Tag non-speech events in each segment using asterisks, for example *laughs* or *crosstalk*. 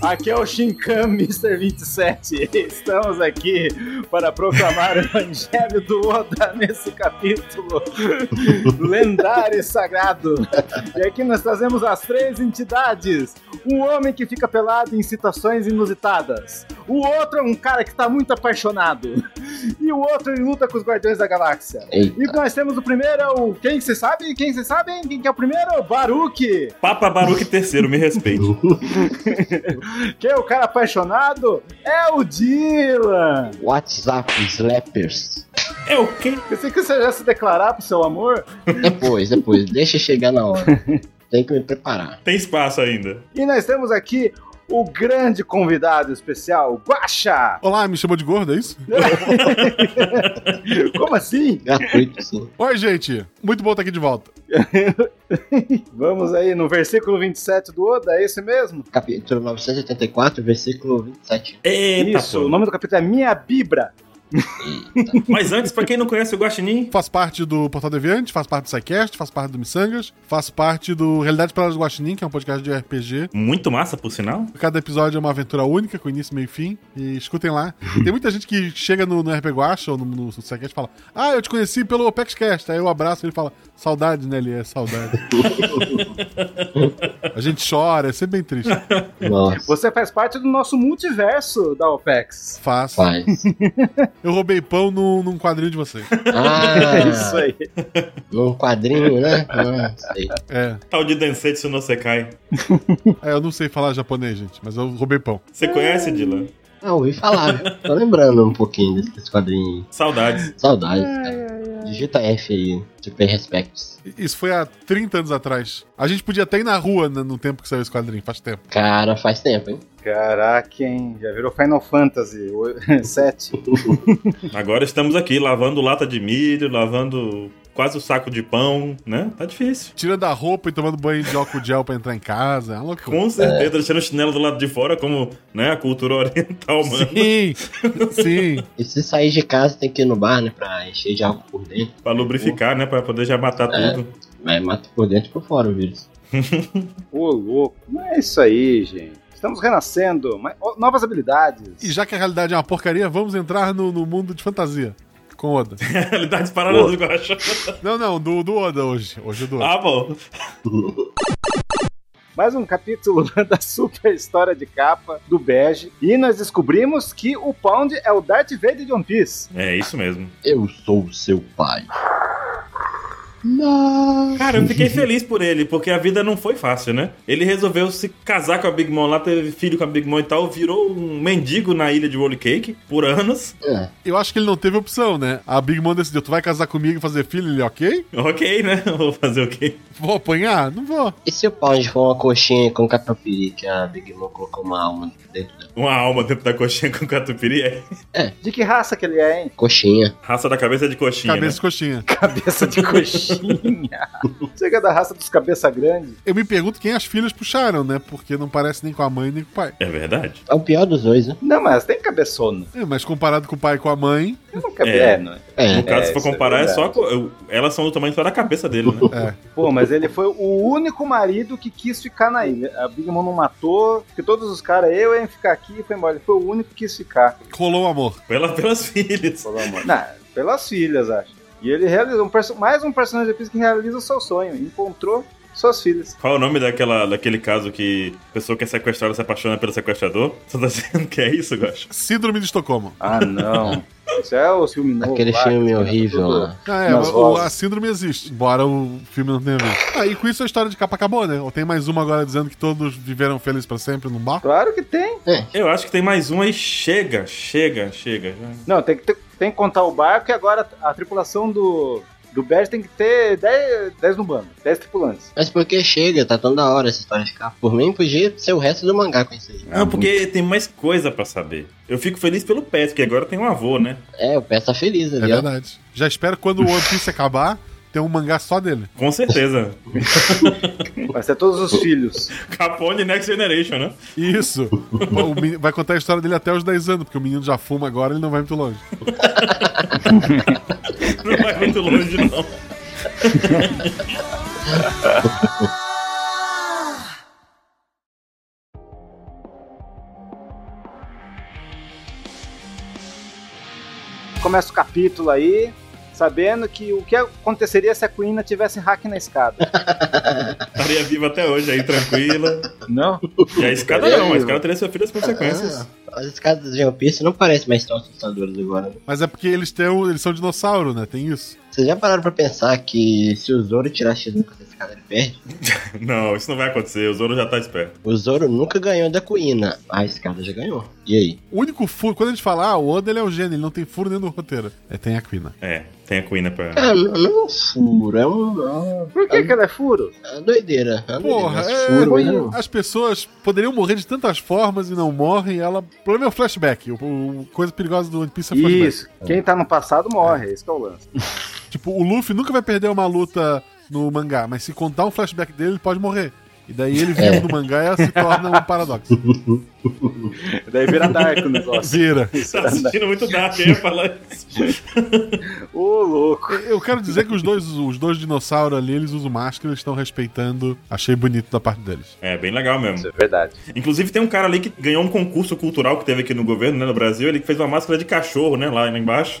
Aqui é o Shinkan Mr. 27. Estamos aqui para proclamar o Evangelho do Oda nesse capítulo lendário e sagrado. E aqui nós trazemos as três entidades: um homem que fica pelado em situações inusitadas, o outro é um cara que está muito apaixonado, e o outro ele luta com os Guardiões da Galáxia. Eita. E nós temos o primeiro, é o. Quem você sabe? Quem você sabe? Quem que é o primeiro? Baruque! Papa Baruque III, me respeite. *laughs* *laughs* Quem é o cara apaixonado? É o Dylan! WhatsApp Slappers. É o quê? Pensei que você já se declarar pro seu amor. Depois, depois, deixa chegar na hora. Tem que me preparar. Tem espaço ainda. E nós temos aqui o grande convidado especial, Guaxa! Olá, me chamou de gordo, é isso? *laughs* Como assim? Gratuito, sim. Oi, gente. Muito bom estar aqui de volta. *laughs* Vamos aí no versículo 27 do Oda, é esse mesmo? Capítulo 984, versículo 27. Eita, Isso, o pô. nome do capítulo é Minha Bibra. Mas antes, pra quem não conhece o Guaxinim, Faço parte do Portal Deviante, faço parte do SciCast, faço parte do Missangas, faço parte do Realidade para do Guaxinim, que é um podcast de RPG. muito massa, por sinal. Cada episódio é uma aventura única, com início, meio e fim. E escutem lá. Tem muita gente que chega no, no RPG Guacha ou no, no, no SciCast e fala Ah, eu te conheci pelo OpexCast. Aí eu abraço e ele fala Saudade, né? Ele é saudade. *laughs* A gente chora, é sempre bem triste. Nossa, Você faz parte do nosso multiverso da OPEX. Faço. faz. Eu roubei pão no, num quadrinho de vocês. Ah, É *laughs* isso aí. num quadrinho, né? Ah, sei. É. Tal de Densetsu no Sekai. *laughs* é, eu não sei falar japonês, gente, mas eu roubei pão. Você conhece, Dylan? Ah, ouvi falar. Tô lembrando um pouquinho desse, desse quadrinho. Saudades. Saudades, cara. Digita F aí, super respects. Isso foi há 30 anos atrás. A gente podia até ir na rua né, no tempo que saiu esse quadrinho, faz tempo. Cara, faz tempo, hein? Caraca, hein? Já virou Final Fantasy 7. *laughs* *laughs* Agora estamos aqui lavando lata de milho, lavando quase o saco de pão, né? Tá difícil. Tirando a roupa e tomando banho de álcool gel pra entrar em casa. É uma loucura. Com certeza, deixando o chinelo do lado de fora, como né, a cultura oriental, mano. Sim, sim. E se sair de casa tem que ir no bar, né? Pra encher de álcool por dentro. Pra lubrificar, né? Pra poder já matar É. tudo. Mas mata por dentro e por fora o vírus. *laughs* Ô, louco. Não é isso aí, gente. Estamos renascendo. Mas- ó, Novas habilidades. E já que a realidade é uma porcaria, vamos entrar no, no mundo de fantasia. Com Oda. *laughs* Realidades paralelas do Guaxa. *laughs* Não, não, do, do Oda hoje. Hoje é do Oda. Ah, bom. Mais um capítulo *laughs* da super história de capa do Bege. E nós descobrimos que o Pound é o Darth Vader de One Piece. É isso mesmo. Eu sou o seu pai. Cara, eu fiquei feliz por ele, porque a vida não foi fácil, né? Ele resolveu se casar com a Big Mom lá, teve filho com a Big Mom e tal, virou um mendigo na ilha de Roll Cake por anos. É, Eu acho que ele não teve opção, né? A Big Mom decidiu, tu vai casar comigo e fazer filho? Ele, ok? Ok, né? *laughs* Vou fazer o quê? Vou apanhar? Não vou. E se o Pound for uma coxinha com catupiry que a Big Mom colocou uma alma dentro dela? Uma alma dentro da coxinha com catupiry é De que raça que ele é, hein? Coxinha. raça da cabeça de coxinha, Cabeça né? de coxinha. Cabeça de coxinha. *laughs* Chega da raça dos cabeça grande. Eu me pergunto quem as filhas puxaram, né? Porque não parece nem com a mãe nem com o pai. É verdade. É o pior dos dois, né? Não, mas tem cabeçona. É, mas comparado com o pai e com a mãe, Eu não cabe... É. é, não é? É. No caso, É, se for é comparar, é, só verdade. co- elas são do tamanho só da cabeça dele, né? é. Pô, mas ele foi o único marido que quis ficar na ilha. A Big Mom não matou, porque todos os caras, eu ia ficar aqui e foi embora. Ele foi o único que quis ficar. Rolou o amor. Pela, pelas filhas. Pelo amor. Não, pelas filhas, acho. E ele realizou um mais um personagem de que realiza o seu sonho. Encontrou suas filhas. Qual é o nome daquela, daquele caso que a pessoa que é sequestrada se apaixona pelo sequestrador? Você tá dizendo que é isso, Gacho? Síndrome de Estocolmo. Ah, não. *laughs* Isso é o filme novo. Aquele lá, filme horrível lá. Ah, é, o- a síndrome existe, embora o filme não tenha visto. Ah, e com isso a história de capa acabou, né? Ou tem mais uma agora dizendo que todos viveram felizes pra sempre num bar? Claro que tem. Eu acho que tem mais um aí. Chega, chega, chega. Não, tem que, ter- tem que contar o barco e agora a tripulação do, do Bad tem que ter 10, 10 no bando. 10 tripulantes. Mas porque chega, tá tão da hora essa história de capa. Por mim, podia ser o resto do mangá com isso aí. Não, porque tem mais coisa pra saber. Eu fico feliz pelo Pet, que agora tem um avô, né? É, o pé tá feliz É ali, ó. verdade. Já espero que quando o One Piece acabar, ter um mangá só dele. Com certeza. *laughs* Vai ser todos os filhos. Capone Next Generation, né? Isso. Vai contar a história dele até os 10 anos, porque o menino já fuma agora, ele não vai muito longe. *laughs* não vai muito longe, não. Começa o capítulo aí, sabendo que o que aconteceria se a Queen tivesse hack na escada. *laughs* Estaria viva até hoje aí, tranquila. Não? E a escada não, a escada teria sofrido as consequências. As escadas de One Piece não parecem mais tão assustadoras agora. né? Mas é porque eles têm um- eles são dinossauro, né? Tem isso. Vocês já pararam pra pensar que se o Zoro tirar X nunca dessa escada ele perde? *laughs* Não, isso não vai acontecer, o Zoro já tá esperto. O Zoro nunca ganhou da Kuina, a escada já ganhou. E aí? O único furo, quando a gente fala, ah, o Oda ele é o gênio, ele não tem furo nem no roteiro. É, tem a Quina. É, tem a Queen pra. Cara, não, é um furo, é um. é Por que, que ela é furo? é doideira. É Porra, doideira, é, furo, não. as pessoas poderiam morrer de tantas formas e não morrem. Ela, o problema é o flashback. O, o- coisa perigosa do One Piece é o flashback. Isso. Quem tá no passado morre, esse que é o lance. *laughs* Tipo, o Luffy nunca vai perder uma luta no mangá, mas se contar um flashback dele, ele pode morrer. E daí ele vivo no mangá se torna um paradoxo. *laughs* Daí vira dark o negócio. Vira. Tá assistindo muito Dark, ia falar isso. Ô, louco. Eu quero dizer que os dois, os dois dinossauros ali, eles usam máscara, eles estão respeitando. Achei bonito da parte deles. É, bem legal mesmo. Isso é verdade. Inclusive tem um cara ali que ganhou um concurso cultural que teve aqui no governo, né, no Brasil, ele que fez uma máscara de cachorro, né, lá embaixo.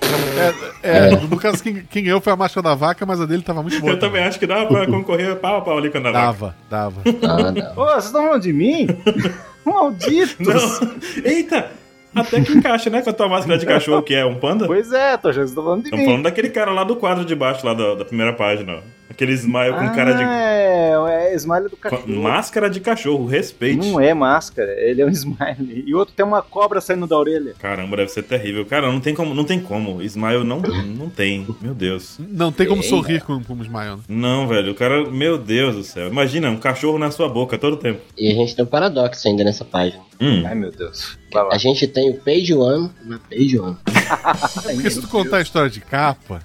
É, no caso, quem, quem ganhou foi a máscara da vaca, mas a dele tava muito boa. Eu também acho que dava pra concorrer pau a pau ali com a da vaca. Dava, dava. Ah. Ô, vocês estão falando de mim? *laughs* Malditos! Não. Eita! Até que encaixa, né, com a tua máscara de cachorro, que é um panda. Pois é, tô achando que vocês estão falando de Estamos mim. falando daquele cara lá do quadro de baixo, lá da, da primeira página. Aquele smile com cara de. É, é smile do com- cachorro. Máscara de cachorro, respeite. Não é máscara, *laughs* ele é um smile. E o outro tem uma cobra saindo da orelha. Caramba, deve ser terrível. Cara, não tem como. Não tem como. Smile não, não tem. Meu Deus. Não tem como Ei, sorrir com, com o Smile. né? Não, velho. O cara. Meu Deus do céu. Imagina, um cachorro na sua boca todo tempo. E a gente tem um paradoxo ainda nessa página. Hum. Ai, meu Deus. A gente tem o Page One na Page One. *laughs* Porque se tu contar a história de capa.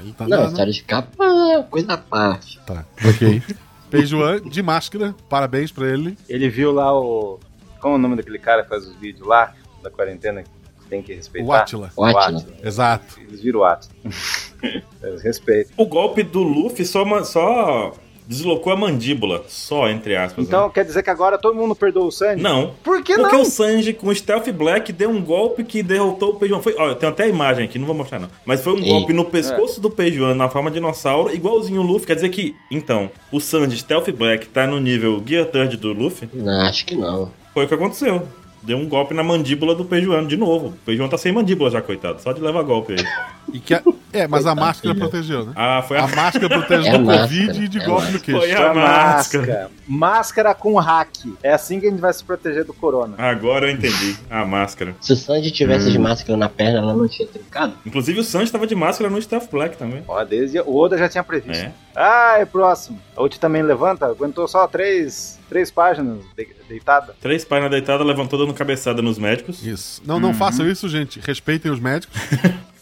Ele tá Não, história de capa é coisa à parte. Tá, ok. *laughs* Peijuan, de máscara, parabéns pra ele. Ele viu lá o. Como é o nome daquele cara que faz os vídeos lá, da quarentena, que tem que respeitar? O Atila. O Atila. Exato. Eles viram o Atila. *laughs* Eles respeitam. O golpe do Luffy só, ma- só deslocou a mandíbula. Só, entre aspas. Então né? quer dizer que agora todo mundo perdoa o Sanji? Não. Por que Porque não? o Sanji com o Stealth Black deu um golpe que derrotou o Peijuan. Foi, ó, eu tenho até a imagem aqui, não vou mostrar não. Mas foi um Ei. golpe no pescoço do Peijuan na forma de dinossauro, igualzinho o Luffy. Quer dizer que, então, o Sanji Stealth Black tá no nível Gear Third do Luffy? Não, acho que não. Foi o que aconteceu. Deu um golpe na mandíbula do Peijuan de novo. O Peijuan tá sem mandíbula já, coitado. Só de levar golpe aí. *laughs* E que a- É, mas a Coitado, máscara filho. protegeu, né? Ah, foi a, A *laughs* máscara protege É a do máscara, Covid e de é a golpe no queixo. Foi a Pra máscara. máscara. Máscara com hack. É assim que a gente vai se proteger do corona. Agora eu entendi. A máscara. Se o Sanji tivesse de máscara na perna, ela não tinha trincado. Inclusive o Sanji tava de máscara no Stealth Black também. Ó, desde o Oda já tinha previsto. É. Ah, é próximo. A Uchi também levanta, aguentou só três, três páginas de- deitada. Três páginas deitadas, levantou dando cabeçada nos médicos. Isso. Não, não façam isso, gente. Respeitem os médicos. *laughs*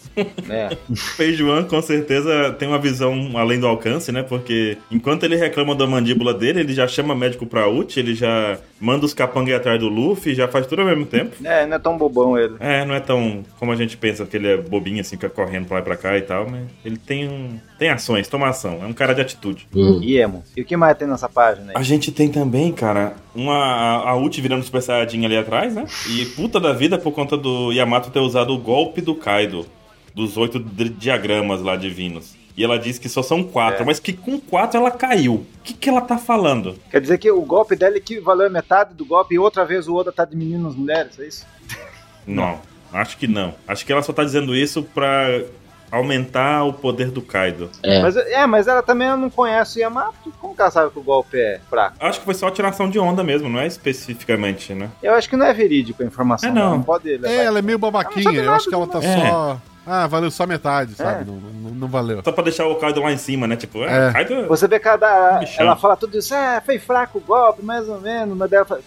né? Peijuan com certeza tem uma visão além do alcance, né? Porque enquanto ele reclama da mandíbula dele, ele já chama médico pra Uchi, ele já manda os capangas atrás do Luffy, já faz tudo ao mesmo tempo. É, não é tão bobão ele. É, não é tão como a gente pensa que ele é bobinho assim, fica correndo pra lá e pra cá e tal, mas ele tem um, tem ações, toma ação, é um cara de atitude. Hum. E emo. E o que mais tem nessa página A aí? gente tem também, cara, uma a, a Uchi virando Super Saiyajin ali atrás, né? E puta da vida por conta do Yamato ter usado o golpe do Kaido, dos oito di- diagramas lá divinos. E ela disse que só são quatro, É. mas que com quatro ela caiu. O que, que ela tá falando? Quer dizer que o golpe dela equivaleu a metade do golpe e outra vez o Oda tá diminuindo as mulheres, é isso? *laughs* Não, acho que não. Acho que ela só tá dizendo isso pra aumentar o poder do Kaido. É. Mas, é, mas ela também não conhece o Yamato. Como que ela sabe que o golpe é fraco? Acho que foi só tiração de onda mesmo, não é especificamente, né? Eu acho que não é verídico a informação. É, não. Não pode levar. É, ela é meio babaquinha. Eu acho que ela tá né? só. Ah, valeu só metade, sabe? É. Não, não, não valeu. Só pra deixar o Kaido lá em cima, né? Tipo, é, É. Kaido... Você vê que ela, ela fala tudo isso, ah, foi fraco o golpe, mais ou menos, mas daí ela fala,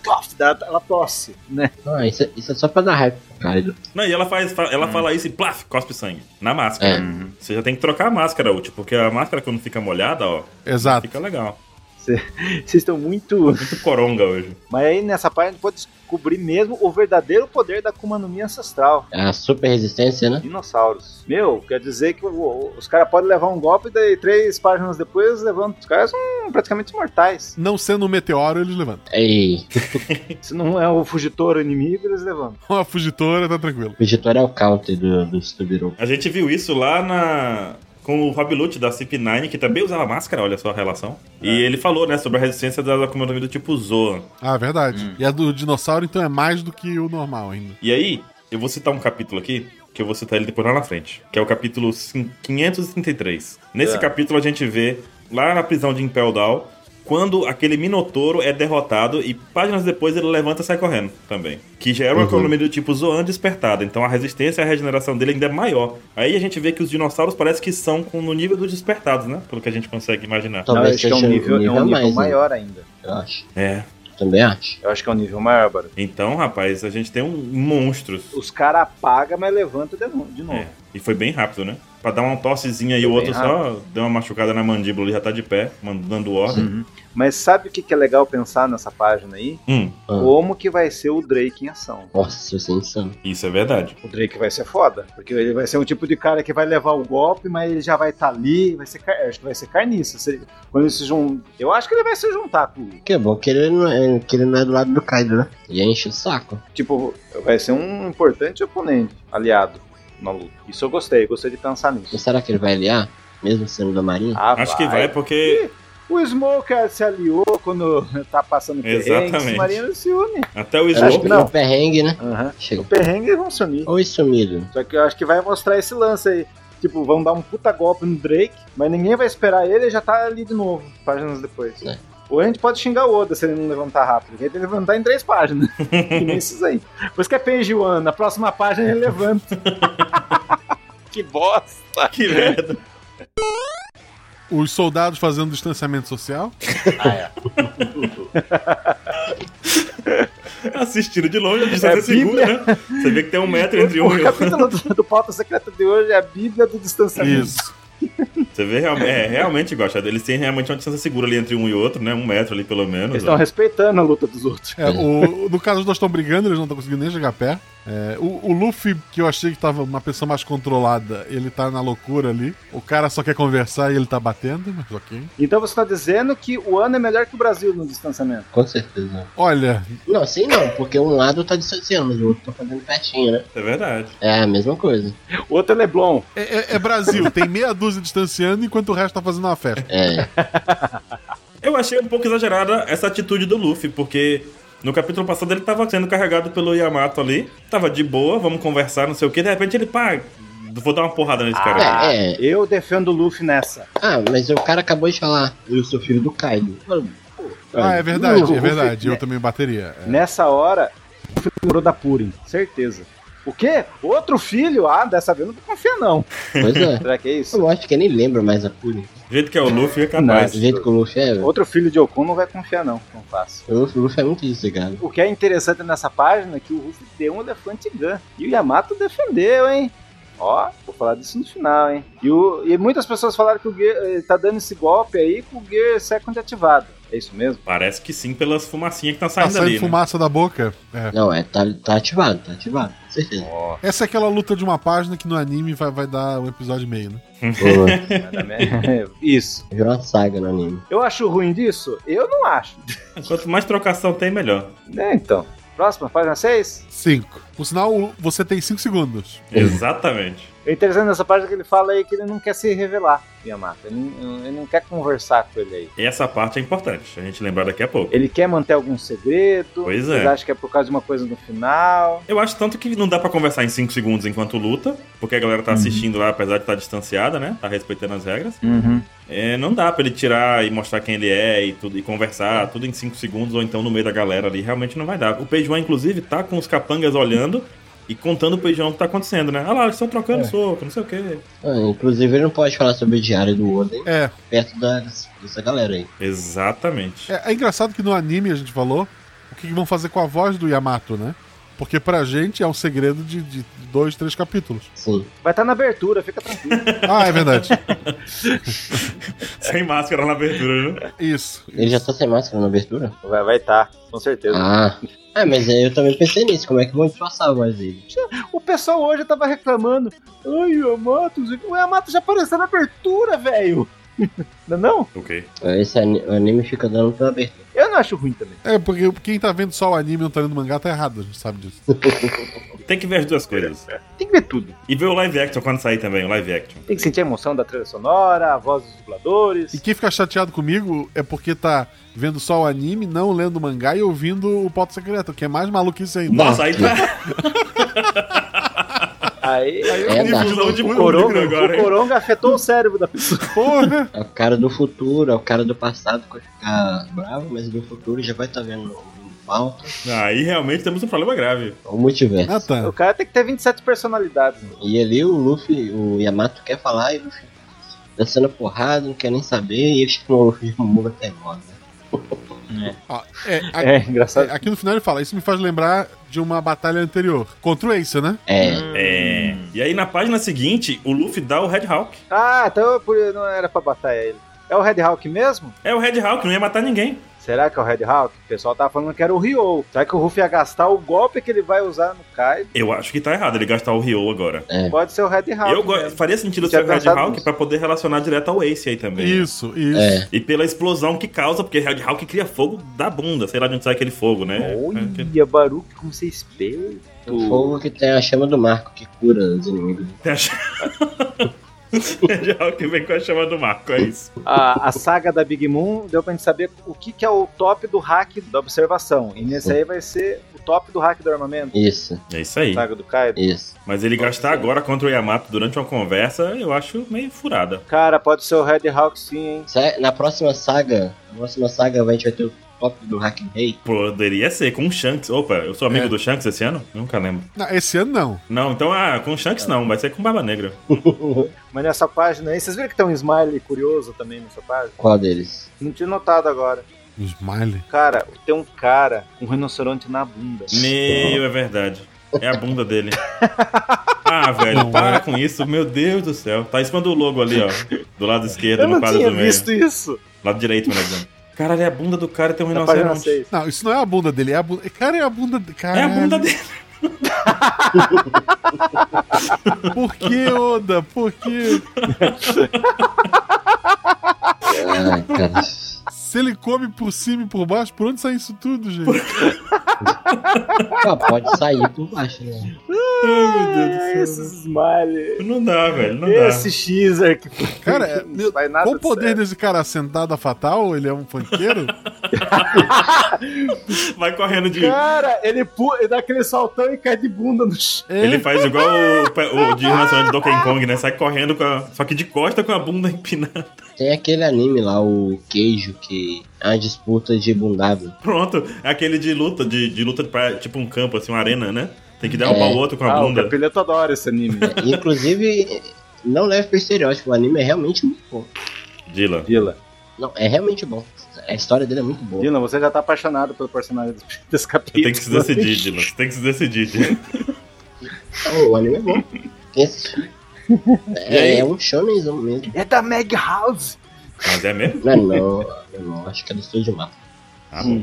ela tosse, né? Ah, isso, é- isso é só pra dar hype pro Kaido. Não, e ela faz, fa- ela fala isso e plaf, cospe sangue. Na máscara. É. Você já tem que trocar a máscara, Uchi, porque a máscara quando fica molhada, ó, Exato. fica legal. *laughs* Vocês estão muito. Muito coronga hoje. Mas aí nessa parte a gente pode descobrir mesmo o verdadeiro poder da Akuma no Mi ancestral. É a super resistência, né? Dinossauros. Meu, quer dizer que os caras podem levar um golpe e daí três páginas depois levantam. Os caras são praticamente mortais. Não sendo um meteoro, eles levantam. Ei, *laughs* Se não é o Fugitora inimigo, eles levantam. Uma fugitora, tá tranquilo. o Vigitor é o counter do, do. A gente viu isso lá na. Com o Rob Lute da CP9, que também usava máscara, olha só a relação. E ele falou, né, sobre a resistência das Akuma do tipo Zoa. Ah, verdade. E a do dinossauro, então, é mais do que o normal ainda. E aí, eu vou citar um capítulo aqui, que eu vou citar ele depois lá na frente, que é o capítulo cin- 533. Nesse É. capítulo a gente vê, lá na prisão de Impel Down, quando aquele Minotouro é derrotado e páginas depois ele levanta e sai correndo também. Que já era uma Uhum. economia do tipo Zoan despertada, então a resistência e a regeneração dele ainda é maior. Aí a gente vê que os dinossauros parece que são com- no nível dos despertados, né? Pelo que a gente consegue imaginar. Talvez não, eu acho que é um seja um nível, é um nível nível mais, né? maior ainda. Eu acho. É. Também acho. Eu acho que é um nível maior, Baru. Então, rapaz, a gente tem um monstros. Os caras apagam, mas levantam de novo. De novo. É, e foi bem rápido, né? Pra dar uma tossezinha e o outro bem só deu uma machucada na mandíbula e já tá de pé, mandando ordem. Mas sabe o que, que é legal pensar nessa página aí? Hum, Ah. Como que vai ser o Drake em ação. Nossa, isso é insano. isso é verdade. O Drake vai ser foda. Porque ele vai ser um tipo de cara que vai levar o golpe, mas ele já vai estar ali. Vai ser, acho que vai ser carniça. Se- Quando ele se jun... Eu acho que ele vai se juntar com. Que é bom que ele não é, que ele não é do lado do Kaido, né? E enche o saco. Tipo, vai ser um importante oponente, aliado na luta. Isso eu gostei, gostei de pensar nisso. Mas será que ele vai aliar? Mesmo sendo da Marinha? Ah, Acho que vai porque O Smoker se aliou quando *laughs* tá passando perrengue. Exatamente. Os marinos se unem. até o Eu acho Smoke. que não. no perrengue, né? Aham. Chega. O perrengue vão se unir. Oi, sumido. Só que eu acho que vai mostrar esse lance aí. Tipo, vão dar um puta golpe no Drake, mas ninguém vai esperar ele e já tá ali de novo, páginas depois. É. Ou a gente pode xingar o Oda se ele não levantar rápido. Ele tem que levantar em três páginas. *laughs* e nem esses aí. Por isso que é Page One. Na próxima página ele levanta. *laughs* que bosta! Que merda. Os soldados fazendo distanciamento social. Ah, é. *laughs* Assistindo de longe, a É distância segura, Bíblia. né? Você vê que tem um metro entre um o e outro. capítulo do, do pauta secreta de hoje é a Bíblia do distanciamento. Isso. Você vê realmente, é, realmente gosta. Eles têm realmente uma distância segura ali entre um e outro, né? Um metro ali pelo menos. Eles estão respeitando a luta dos outros. É, o- no caso, os dois estão brigando, eles não estão conseguindo nem chegar perto. É, o, o Luffy, que eu achei que tava uma pessoa mais controlada, ele tá na loucura ali. O cara só quer conversar e ele tá batendo, mas ok. Então você tá dizendo que o ano é melhor que o Brasil no distanciamento. Com certeza. Olha, Não, assim não, porque um lado tá distanciando, mas o outro tá fazendo pertinho, né? É verdade. É a mesma coisa. O outro é Leblon. é, é- é Brasil, tem meia dúzia distanciando enquanto o resto tá fazendo uma festa. É. *laughs* Eu achei um pouco exagerada essa atitude do Luffy, porque no capítulo passado ele tava sendo carregado pelo Yamato ali, tava de boa, vamos conversar, não sei o que, de repente ele, pá, vou dar uma porrada nesse cara. Ah, É, é. eu defendo o Luffy nessa. Ah, mas o cara acabou de falar, eu sou filho do Kaido. Ah, é verdade, é Luffy, verdade. Eu também bateria. É. Nessa hora, o Luffy lembrou da Purim. Certeza. O quê? Outro filho? Ah, dessa vez eu não vou confiar, não. Pois é. Será que é isso? Eu acho que nem lembra mais a Puri. Do jeito que é o Luffy, é Do capaz. jeito que o Luffy é. Outro filho de Okun não vai confiar, não. Não faço. O Luffy, é muito desligado. O que é interessante nessa página é que o Luffy deu um elefante gun. E o Yamato defendeu, hein? Ó, vou falar disso no final, hein? E, o- e muitas pessoas falaram que o Gear eh, tá dando esse golpe aí com o Gear Second ativado. É isso mesmo? Parece que sim, pelas fumacinhas que tá Tá saindo saindo ali. né? fumaça da boca. É. Não, é, tá, tá ativado, tá ativado, certeza. Essa é aquela luta de uma página que no anime vai, vai dar um episódio e meio, né? *laughs* Isso. Virou uma saga no anime. Eu acho ruim disso? Eu não acho. Quanto mais trocação tem, melhor. É, então. Próxima, página 6. Cinco. Por sinal, você tem cinco segundos. Exatamente. *laughs* O interessante nessa página é que ele fala aí que ele não quer se revelar, Yamato. Ele não, ele não quer conversar com ele aí. E essa parte é importante, a gente lembrar daqui a pouco. Ele quer manter algum segredo. Pois é. acham que é por causa de uma coisa no final? Eu acho tanto que não dá pra conversar em 5 segundos enquanto luta, porque a galera tá assistindo lá, apesar de estar distanciada, né? Tá respeitando as regras. Uhum. É, não dá pra ele tirar e mostrar quem ele é e tudo e conversar tudo em 5 segundos ou então no meio da galera ali, realmente não vai dar. O Page One, inclusive, tá com os capangas olhando e contando o Page One o que tá acontecendo, né? Ah lá, eles estão trocando soco, não sei o quê. Ah, inclusive, ele não pode falar sobre o diário do Oden É, perto da, dessa galera aí. Exatamente. é, é engraçado que no anime a gente falou o que, que vão fazer com a voz do Yamato, né? Porque pra gente é um segredo de, de dois, três capítulos. Sim. Vai estar na abertura, fica tranquilo. *laughs* Ah, é verdade. *laughs* Sem máscara na abertura, né? Isso. Ele já tá sem máscara na abertura? Vai vai estar, com certeza. Ah. Ah, mas eu também pensei nisso. Como é que vão disfarçar mais ele? O pessoal hoje tava reclamando. Ai, o Amato, o Amato já apareceu na abertura, velho. Não, é não? Ok. Esse ani- o anime fica dando pela abertura. Eu não acho ruim também. É, porque quem tá vendo só o anime e não tá lendo o mangá tá errado, a gente sabe disso. *laughs* Tem que ver as duas coisas. Tem que ver tudo. E ver o live action quando sair também, o live action. Tem que sentir a emoção da trilha sonora, a voz dos dubladores. E quem fica chateado comigo é porque tá vendo só o anime, não lendo o mangá e ouvindo o Pauta Secreto, que é mais maluquice ainda. Nossa, aí tá. *laughs* Aí, aí É, dá. Visão de o, coronga, agora, o coronga afetou o cérebro da pessoa. Porra! É o cara do futuro, é o cara do passado que vai ficar bravo, mas do futuro já vai estar vendo o falta. Aí realmente temos um problema grave. O multiverso. Ah, tá. O cara tem que ter 27 personalidades. E ali o Luffy, o Yamato quer falar e o Luffy descendo porrada, não quer nem saber, e ele chama o Luffy de Momoga até agora. É, a- É, engraçado. é, aqui no final ele fala, isso me faz lembrar de uma batalha anterior. Contra o Ace, né? É, É. E aí na página seguinte, o Luffy dá o Red Hawk. Ah, então eu- não era pra batalha ele. É o Red Hawk mesmo? É o Red Hawk, não ia matar ninguém. Será que é o Red Hawk? O pessoal tava falando que era o Ryo. Será que o Ruff ia gastar o golpe que ele vai usar no Kaido? Eu acho que tá errado ele gastar o Ryo agora. Pode ser o Red Hawk. eu mesmo. faria sentido ser o Red Hawk nisso. pra poder relacionar direto ao Ace aí também. né? Isso, isso. é. E pela explosão que causa, porque Red Hawk cria fogo da bunda. Sei lá de onde sai aquele fogo, né? É, Olha, Baruque, como você é esperto. O fogo que tem a chama do Marco que cura os inimigos. Tem a ch- *laughs* *laughs* Red Hawk vem com a chama do Marco, é isso. A, a saga da Big Moon deu pra gente saber o que, que é o top do hack da observação. E nesse aí vai ser o top do hack do armamento. Isso, É isso aí. Saga do Kaido. isso. Mas ele gastar agora contra o Yamato durante uma conversa, eu acho meio furada. Cara, pode ser o Red Hawk sim, hein? Na próxima saga, na próxima saga a gente vai ter o top do Hack Rei. Poderia ser com o Shanks. Opa, eu sou amigo É. do Shanks esse ano? Nunca lembro. Não, esse ano não. Não, então, ah, com o Shanks não, vai ser com Barba Negra. *laughs* Mas nessa página aí, vocês viram que tem um smile curioso também nessa página? Qual deles? Não tinha notado agora. O Smiley. Cara, tem um cara com um rinoceronte na bunda. Meu, é verdade. É a bunda dele. *laughs* Ah, velho, Não para é. com isso, meu Deus do céu. Tá em cima do logo ali, ó. Do lado esquerdo, Eu no não quadro tinha do meio. visto isso. Lado direito, melhor dizendo. Caralho, é a bunda do cara e tem um Na página rinoceronte. 6. Não, isso não é a bunda dele, é a bunda. Cara, é a bunda. É Caralho. a bunda dele. *laughs* Por que, Oda? Por que? Ai, cara. Se ele come por cima e por baixo, por onde sai isso tudo, gente? Ah, *laughs* pode sair por baixo, né? Ah, esses smile. Não dá, velho, não Esse Xer que Cara, meu, qual o poder certo. desse cara sentado a fatal? Ele é um funkeiro? *laughs* *laughs* Vai correndo de. Cara, ele, pu- ele dá aquele saltão e cai de bunda no chão. É, Ele faz igual o, o *laughs* de rinoceronte de Donkey Kong, né? Sai correndo com a. Só que de costa com a bunda empinada. Tem aquele anime lá, o Queijo, que é uma disputa de bundado. Pronto, é aquele de luta, de, de luta pra, tipo um campo, assim, uma arena, né? Tem que derrubar É. o outro com a Ah, o bunda. Capeleto adora esse anime. Inclusive, não leve pro estereótipo, o anime é realmente muito bom. Dila. Dila, Não, é realmente bom. A história dele é muito boa. Dila, você já tá apaixonado pelo personagem desse- *laughs* capítulo. Tem que se decidir. Você tem que se decidir. Dila. *laughs* Não, o anime é bom. E aí? É, é um shonenzão mesmo. É da Meg House. Mas é mesmo? Não, não, não, não, acho que é do Estúdio Mapa. Ah, bom.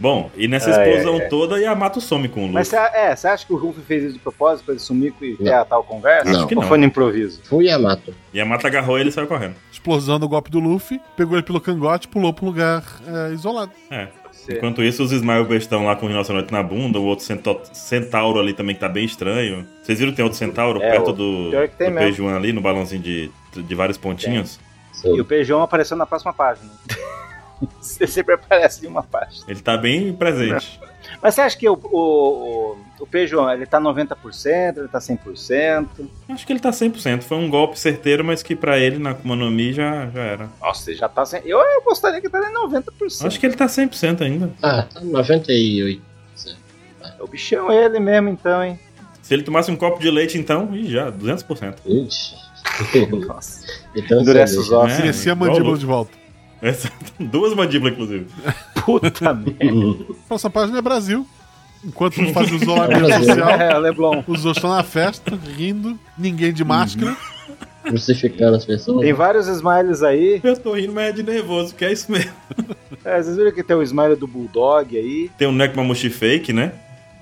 Bom, e nessa explosão ai, ai. toda, Yamato some com o Mas Luffy. você, é, você acha que o Ruffy fez isso de propósito pra ele sumir e ter a tal conversa? Não. Acho que Ou não. foi no improviso? Fui Yamato. Yamato agarrou ele e saiu correndo. Explosão do golpe do Luffy, pegou ele pelo cangote e pulou pra um lugar é, isolado. É. Enquanto isso, os Smile bestão lá com o rinoceronte na bunda, o outro cento- centauro ali também que tá bem estranho. Vocês viram que tem outro centauro É, perto o- do, pior que tem do. Peijuan ali, no balãozinho de, de vários pontinhos? E Sim. o Peijão apareceu na próxima página. *laughs* *laughs* Você sempre aparece em uma página. Ele tá bem presente. Mas você acha que o, o, o, o Peijão, ele tá 90%, ele tá 100%? Acho que ele tá 100%. Foi um golpe certeiro, mas que pra ele na Akuma no Mi já, já era. Nossa, ele já tá 100%. Eu, eu gostaria que ele tá em 90%. Acho que ele tá 100% ainda. Ah, tá 98. É o bichão ele mesmo, então, hein? Se ele tomasse um copo de leite, então, ih, já, 200%. Ixi. *laughs* Nossa. então, Endurece os ossos. É, Crescia a mandíbula de volta. Essa- Duas mandíbulas, inclusive. *laughs* Puta merda. Próxima página é Brasil. Enquanto não faz o isolamento Prazer. social, É, Leblon. os outros estão na festa, rindo, ninguém de máscara. Crucificando as pessoas. Tem vários smiles aí. Eu tô rindo, mas é de nervoso, que é isso mesmo. É, vocês viram que tem o smile do Bulldog aí. Tem o Necmamushi Fake, né?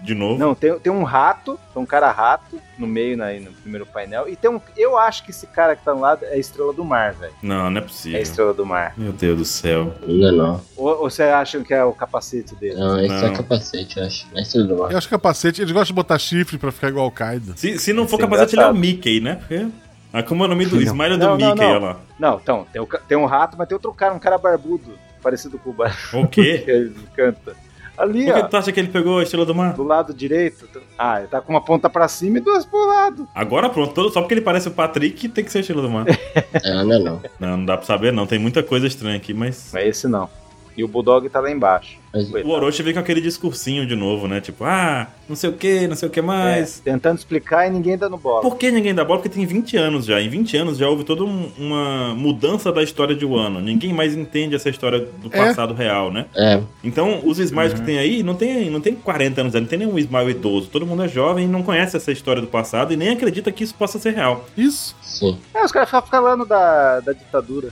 De novo. Não, tem, tem um rato, tem um cara rato no meio aí no primeiro painel. E tem um. Eu acho que esse cara que tá no lado é a estrela do mar, velho. Não, não é É a possível. estrela do mar. Meu Deus do céu. Não, não. Ou, ou você acha que é o capacete dele? Não, esse Não. é capacete, eu acho. Não é isso do mar. Eu acho que capacete, eles gostam de botar chifre pra ficar igual ao Kaido. Se, se não for é capacete, ele é o engraçado. Mickey, né? Porque. Ah, como é o nome do Não. Smile do Mickey, não. olha lá. Não, então, tem, o tem um rato, mas tem outro cara, um cara barbudo, parecido com o bar O quê? *laughs* que ele canta. Ali, Por que ó, tu acha que ele pegou a estrela do mar? do lado direito. Ah, ele tá com uma ponta pra cima e duas pro lado. Agora pronto, todo- só porque ele parece o Patrick, tem que ser a estrela do mar. *laughs* É, não é não. não, não dá pra saber não, tem muita coisa estranha aqui, mas... Mas esse não. E o Bulldog tá lá embaixo. Mas O Orochi veio com aquele discursinho de novo, né? Tipo, ah, não sei o que, não sei o que mais. É, tentando explicar e ninguém dando bola. Por que ninguém dá bola? Porque tem 20 anos já. Em 20 anos já houve toda um- uma mudança da história de Wano. Ninguém mais entende essa história do É. passado real, né? É, Então, os Smiles que tem aí não tem, não tem 40 anos, não tem nenhum Smile idoso. Todo mundo é jovem e não conhece essa história do passado e nem acredita que isso possa ser real. Isso. sim. É, os caras ficam falando da, da ditadura.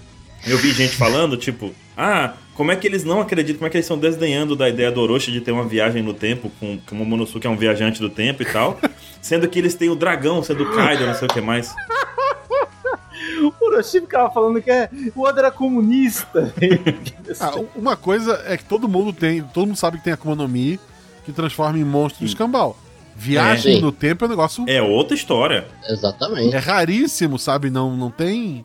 Eu vi gente falando, tipo, ah, como é que eles não acreditam, como é que eles estão desdenhando da ideia do Orochi de ter uma viagem no tempo, com, com o Momonosuke é um viajante do tempo e tal, *laughs* sendo que eles têm o dragão sendo o Kaido, não sei o que mais. *laughs* O Orochi ficava falando que é, o Oda era comunista. *laughs* Ah, uma coisa é que todo mundo tem, todo mundo sabe que tem a Akuma no Mi que transforma em monstro de escambau. Viagem É. no tempo é um negócio É outra história. Exatamente. é raríssimo, sabe? Não, não tem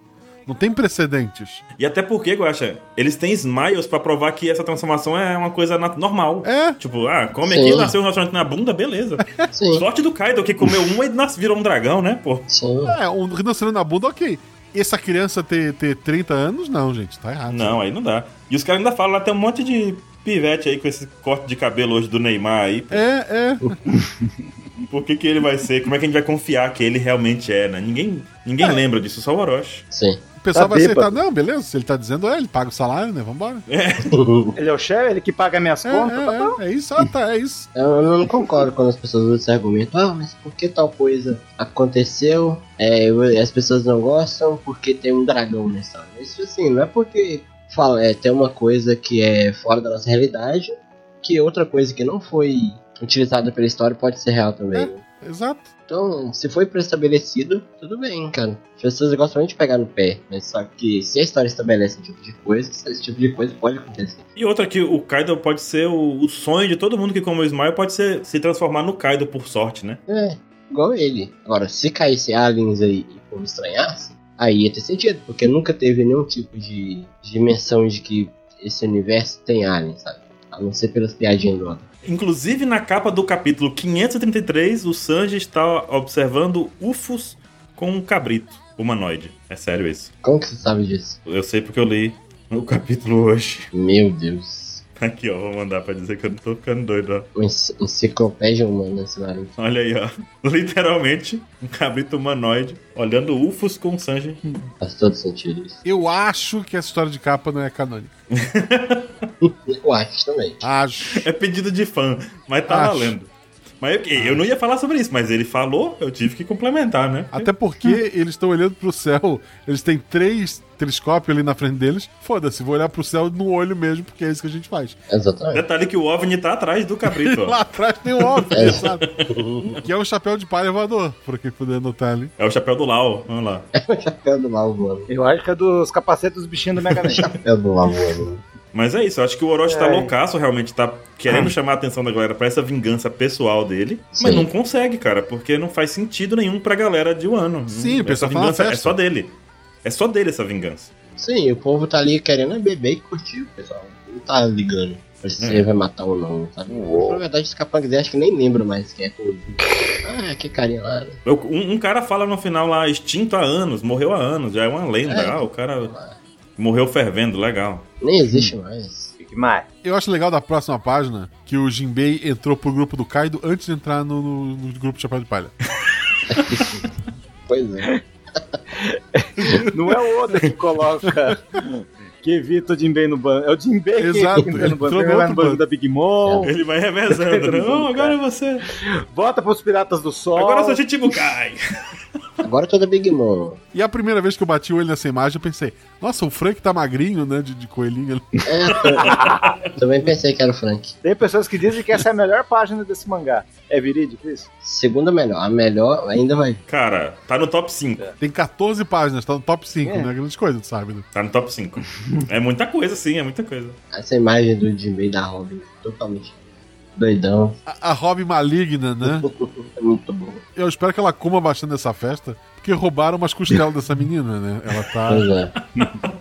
não tem precedentes. E até porque, Guaxa, eles têm Smiles pra provar que essa transformação é uma coisa normal. É, Tipo, ah, come Sim. aqui, nasceu um restaurante na bunda, beleza. *laughs* Sim, Sorte do Kaido que comeu um e virou um dragão, né, pô? sim. é, um rinoceronte na bunda, ok. Essa criança ter, ter 30 anos, não, gente, tá errado. Não, aí não dá. E os caras ainda falam, lá tem um monte de pivete aí com esse corte de cabelo hoje do Neymar aí. É, é. *laughs* Por que, que ele vai ser? Como é que a gente vai confiar que ele realmente é, né? Ninguém, ninguém É. lembra disso, só o Orochi. Sim. O pessoal Tá vai aceitar, bêbado. não, beleza. Se ele tá dizendo, é, ele paga o salário, né? Vambora. *laughs* Ele é o chefe, ele que paga minhas É, contas. tá bom. é, é, é isso, ah, tá, é isso. Eu não concordo quando as pessoas usam esse argumento. Ah, mas por que tal coisa aconteceu? É, as pessoas não gostam porque tem um dragão na história. Isso assim, não é porque fala, é, tem uma coisa que é fora da nossa realidade, que outra coisa que não foi utilizada pela história pode ser real também. né? Exato. Então, se foi pré-estabelecido, tudo bem, cara. As pessoas gostam muito de pegar no pé, mas só que se a história estabelece esse tipo de coisa, esse tipo de coisa pode acontecer. E outra que o Kaido pode ser o, o sonho de todo mundo que come o Smile pode ser se transformar no Kaido por sorte, né? É, igual ele. Agora, se caísse aliens aí e o povo estranhasse, aí ia ter sentido, porque nunca teve nenhum tipo de dimensão de que esse universo tem aliens, sabe? A não ser pelas piadinhas do outro. Inclusive na capa do capítulo 533, o Sanji está observando UFOs com um cabrito humanoide. É sério isso. Como que você sabe disso? Eu sei porque eu li o capítulo hoje. Meu Deus. *laughs* Aqui, ó, vou mandar pra dizer que eu não tô ficando doido, ó. Enciclopédia humana esse barulho. Olha aí, ó. *laughs* Literalmente, um cabrito humanoide olhando UFOs com o Sanji. Faz todo sentido isso. Eu acho que essa história de capa não é canônica. *laughs* Eu acho também. Acho. É pedido de fã, mas tá Acho. valendo. Mas eu, eu não ia falar sobre isso, mas ele falou, eu tive que complementar, né? Até porque eles estão olhando pro céu, eles têm três telescópios ali na frente deles. Foda-se, vou olhar pro céu no olho mesmo, porque é isso que a gente faz. Exatamente. Detalhe que o OVNI tá atrás do cabrito, *laughs* ó. Lá atrás tem um óbvio, sabe? Que é um chapéu de palha voador, por quem puder notar ali. É o chapéu do Lau, vamos lá. É o chapéu do mal voando. Eu acho que é dos capacetes dos bichinhos do Mega Man. Chapéu do mal voando. Mas é isso, eu acho que o Orochi tá É. loucaço, realmente tá querendo chamar a atenção da galera pra essa vingança pessoal dele, mas Sim. não consegue, cara, porque não faz sentido nenhum pra galera de Wano. Sim, o essa vingança é só dele. É só dele essa vingança. Sim, o povo tá ali querendo beber e curtir, pessoal. Não tá ligando pra se É. ele vai matar ou não, sabe? Na verdade, os capangas acho que nem lembro mais quem é tudo. Ah, que carinha lá. um, um cara fala no final lá, extinto há anos, morreu há anos, já é uma lenda. É. Ah, o cara morreu fervendo, legal. Nem existe mais. Que mais? Eu acho legal da próxima página que o Jinbei entrou pro grupo do Kaido antes de entrar no, no- no grupo de Chapéu de Palha. *laughs* Pois é. *laughs* Não é o Oda que coloca que evita o Jinbei no bando. É o Jinbei Exato, que entra ele no entrou Ele no vai no bando. da Big Mom, Ele vai revezando, né? *laughs* Não, agora é você. volta pros Piratas do Sol. Agora eu sou Chichibukai. Agora eu tô da Big Mom. E a primeira vez que eu bati o olho nessa imagem, eu pensei, nossa, o Frank tá magrinho, né? De, de coelhinho. ali. É, também pensei que era o Frank. Tem pessoas que dizem que essa é a melhor página desse mangá. É verídico isso? Segunda melhor. A melhor ainda vai. Cara, tá no top 5. Tem 14 páginas, tá no top 5, É. né? Grande coisa, tu sabe, né? Tá no top 5. É muita coisa, sim, é muita coisa. Essa imagem do Jinbei da Robin. Totalmente doidão. A, a Robin maligna, né? É *laughs* muito bom. Eu espero que ela coma bastante dessa festa, porque roubaram umas costelas dessa menina, né? Ela tá Pois é. *laughs*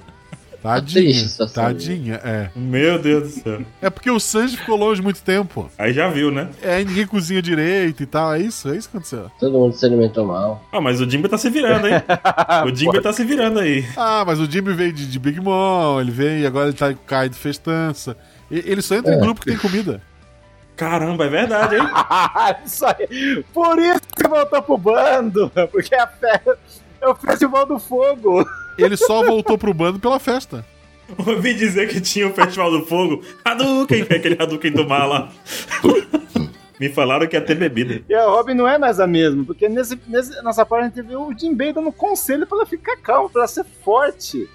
tadinha. triste a situação Tadinha, é. Meu Deus do céu. É porque o Sanji ficou longe muito tempo. Aí já viu, né? É, ninguém cozinha direito e tal. É isso, é isso que aconteceu. Todo mundo se alimentou mal. Ah, mas o Jimbe tá se virando, hein? *laughs* O Jimbe tá se virando aí. Ah, mas o Jimmy veio de, de Big Mom, ele veio e agora ele tá com o Kai de festança. Ele só entra em É. grupo que tem comida. Caramba, é verdade, hein? *laughs* isso aí. Por isso que voltou pro bando. Porque a festa é o Festival do Fogo. Ele só voltou pro bando pela festa. Ouvi dizer que tinha o Festival do Fogo. Hadouken, *laughs* aquele Hadouken do mar lá. Me falaram que ia ter bebida. E a Robin não é mais a mesma. Porque nesse, nesse, nessa parte a gente viu o Jinbei dando conselho pra ela ficar calma, pra ela ser forte.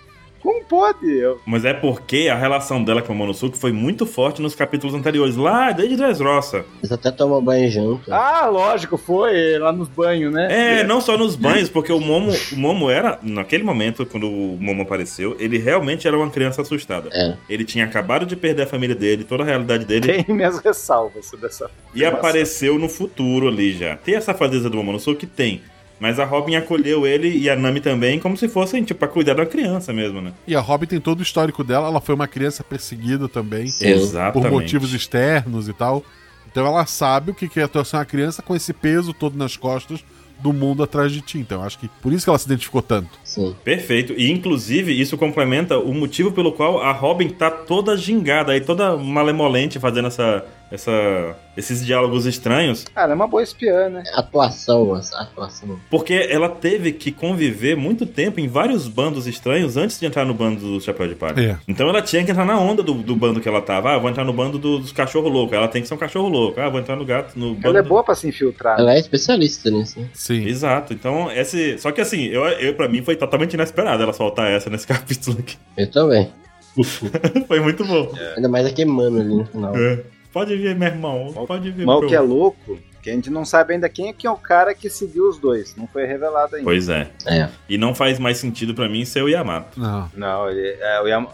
Como pode? Eu- Mas é porque a relação dela com o Monosuke foi muito forte nos capítulos anteriores, lá desde Dressrosa. Eles até tomam banho junto. Ah, lógico, foi lá nos banhos, né? É, não só nos banhos, porque o Momo, o Momo era, naquele momento, quando o Momo apareceu, ele realmente era uma criança assustada. É. Ele tinha acabado de perder a família dele, toda a realidade dele, Tem minhas ressalvas sobre essa. e apareceu no futuro ali já. Tem essa fadeza do Momonosuke? Tem. Mas a Robin acolheu ele e a Nami também como se fossem, tipo, pra cuidar da criança mesmo, né? E a Robin tem todo o histórico dela. Ela foi uma criança perseguida também. Exatamente. Por motivos externos e tal. Então ela sabe o que que é tu ser uma criança com esse peso todo nas costas do mundo atrás de ti. Então eu acho que por isso que ela se identificou tanto. Sim. Perfeito. E inclusive isso complementa o motivo pelo qual a Robin tá toda gingada aí, toda malemolente fazendo essa, essa, esses diálogos estranhos, Cara, é uma boa espiã, né? Atuação, essa atuação. porque ela teve que conviver muito tempo em vários bandos estranhos antes de entrar no bando do Chapéu de Palha. É. Então ela tinha que entrar na onda do, do bando que ela tava. Ah, vou entrar no bando do- dos cachorro louco. Ela tem que ser um cachorro louco. Ah, vou entrar no gato, no bando Ela é do- boa pra se infiltrar. Ela é especialista nisso. né? Sim. Exato. Então, esse. Só que assim, eu, eu para mim foi totalmente inesperado ela soltar essa nesse *laughs* capítulo aqui. Eu também. *laughs* foi muito bom. Ainda mais a queimando ali no final. É. Pode vir, meu irmão. Pode vir. Mas o pro- que é louco, que a gente não sabe ainda quem é que é o cara que seguiu os dois. Não foi revelado ainda. Pois é. É. E não faz mais sentido pra mim ser o Yamato. Não. Não, ele, é, o Yam-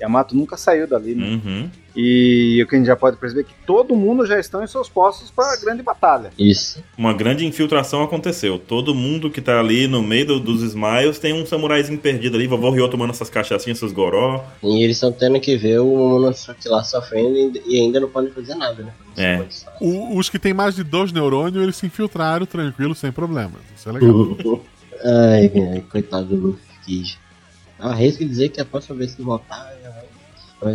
Yamato nunca saiu dali, né? Uhum. E o que a gente já pode perceber é que todo mundo já estão em seus postos para a grande batalha. Isso. Uma grande infiltração aconteceu. Todo mundo que tá ali no meio do- dos Smiles tem um samuraizinho perdido ali. Vovô Ryo tomando essas cachaçinhas, seus goró. E eles estão tendo que ver o Momonosuke lá sofrendo e ainda não podem fazer nada, né? É. O- os que tem mais de dois neurônios, eles se infiltraram tranquilo, sem problemas. Isso é legal. *laughs* Ai, ai, coitado do Luffy. arrisco dizer que a próxima vez que voltar,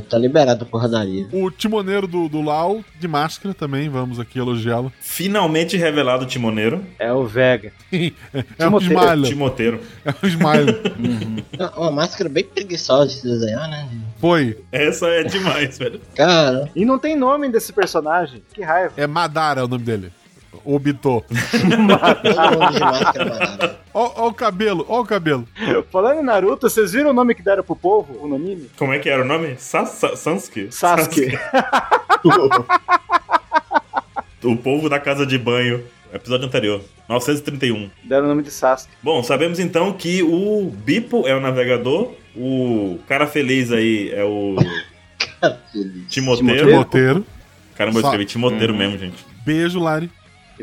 tá liberado a porradaria. o timoneiro do, do Lau, de máscara também, vamos aqui elogiá-lo. Finalmente revelado o timoneiro. É o Vega. *laughs* É Timoteiro. smile. Timoteiro. É um smile. *laughs* Uma- Uma máscara bem preguiçosa de se desenhar, né? Foi. Essa é demais, velho. Cara, E não tem nome desse personagem. Que raiva. É Madara o nome dele. Obito. todo mundo de máscara parada. Ó, ó o cabelo, ó o cabelo. Falando em Naruto, vocês viram o nome que deram pro povo? O anime? Como é que era o nome? Sa Sa Sansuke? Sasuke. *laughs* O povo da casa de banho. Episódio anterior. 931. deram o nome de Sasuke. Bom, sabemos então que o Bipo é o navegador. O cara feliz aí é o *laughs* Timoteiro. Timoteiro. Caramba, eu escrevi Timoteiro mesmo, gente. Beijo, Lari.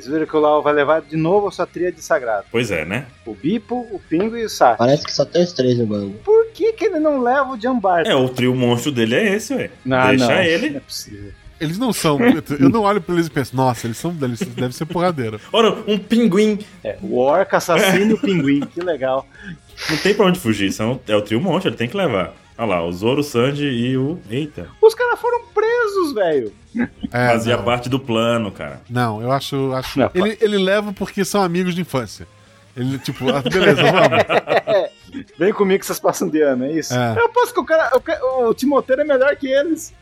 Vocês viram que o Lau vai levar de novo a sua tríade sagrada. Pois é, né? O Bipo, o Pingo e o Sasuke. Parece que só tem os três no bando. Por que, que ele não leva o Jambar? É, o trio monstro dele é esse, ué. Não, Deixa não. ele. Não é possível. Eles não são. Eu não olho pra eles e penso, nossa, eles são. Eles devem ser porradeiro. *laughs* Ora, um pinguim. É, o Orca, assassino e o Pinguim. Que legal. Não tem pra onde fugir. São, é o trio monstro, ele tem que levar. Olha lá, o Zoro, o Sanji e o. Eita. Os caras foram presos, velho. É, Fazia não. parte do plano, cara. Não, eu acho. acho... Não, Ele, ele leva porque são amigos de infância. Ele, tipo, ah, beleza, vamos. *laughs* Vem comigo que vocês passam de ano, é isso? É. Eu posso que o cara. O, o Timoteiro é melhor que eles.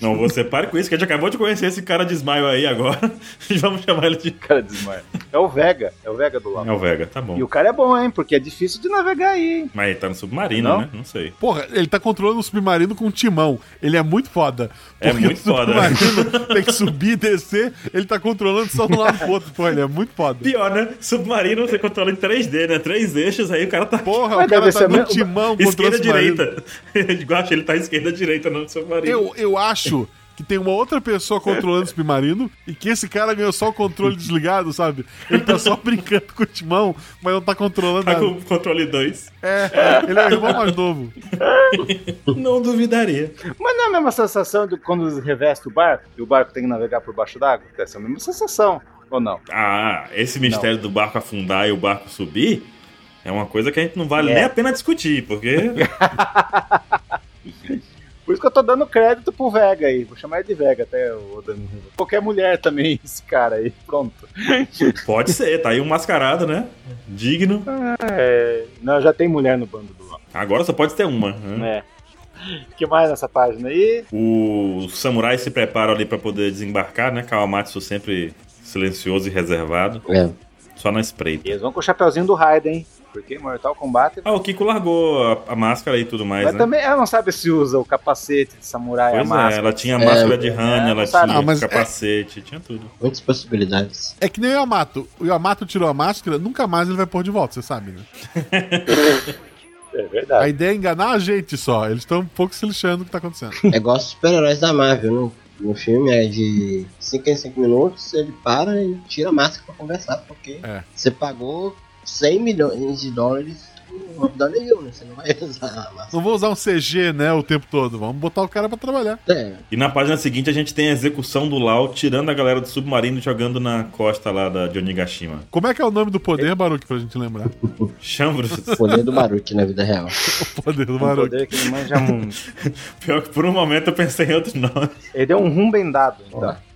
Não, você pare com isso, que a gente acabou de conhecer esse cara de Smile aí agora. *laughs* E vamos chamar ele de. Cara desmaia. É o Vega. É o Vega do É LoL. o Vega, tá bom. E o cara é bom, hein? Porque é difícil de navegar aí, hein? Mas ele tá no submarino, Não? né? Não sei. Porra, ele tá controlando o submarino com um timão. Ele é muito foda. É muito foda. submarino tem que subir e descer, ele tá controlando só de um lado pro outro. Pô, ele é muito foda. Pior, né? Submarino você controla em 3D, né? Três eixos, aí o cara tá. Porra, Mas o cara tá no mesmo- timão Esquerda, direita. *laughs* Eu acho que ele tá esquerda, direita no submarino. Eu, eu acho que tem uma outra pessoa controlando o submarino e que esse cara ganhou só o controle desligado, sabe? Ele tá só *laughs* brincando com o timão, mas não tá controlando Tá nada. com o controle 2. É, ele é o irmão mais novo. *laughs* Não duvidaria. Mas não é a mesma sensação de quando reveste o barco e o barco tem que navegar por baixo d'água? Ser a mesma sensação, ou não? Ah, esse mistério do barco afundar e o barco subir é uma coisa que a gente não vale É. nem a pena discutir, porque. *laughs* Por isso que eu tô dando crédito pro Vega aí. Vou chamar ele de Vega até o Dani. Qualquer mulher também, *laughs* esse cara aí. Pronto. Pode ser, tá aí um mascarado, né? Digno. É... Não, já tem mulher no bando do. Agora só pode ter uma. né? É. O que mais nessa página aí? Os samurais se preparam ali pra poder desembarcar, né? Kawamatsu sempre silencioso e reservado. É. Só na espreita. Eles vão com o chapeuzinho do Raiden, hein? Porque Mortal Kombat. Ah, o Kiko largou a, a máscara e tudo mais, Mas né? também ela não sabe se usa o capacete de samurai, Pois a é, máscara. ela tinha a É, máscara de Hanna, é, ela não tinha Ah, mas é- capacete, tinha tudo. Muitas possibilidades. É que nem o Yamato. O Yamato tirou a máscara, nunca mais ele vai pôr de volta, você sabe, né? *laughs* É A verdade. ideia é enganar a gente só. Eles estão um pouco se lixando do que tá acontecendo. É igual os super-heróis da Marvel, no, no filme é de 5 em 5 minutos, ele para e tira a máscara pra conversar, porque É. você pagou 100 milhões de dólares não vai dar nenhum, né? Você não vai *laughs* usar. Não vou usar um CG, né, o tempo todo. Vamos botar o cara pra trabalhar. É, E na página seguinte a gente tem a execução do Lau tirando a galera do submarino e jogando na costa lá da, de Onigashima. Como é que é o nome do poder, Baruque, pra gente lembrar? Chambros. o *laughs* poder do Baruch na vida real. *laughs* O poder do Um Baruque. poder que ele manja muito. Pior que por um momento eu pensei em outro nome. Ele deu um rum bem dado.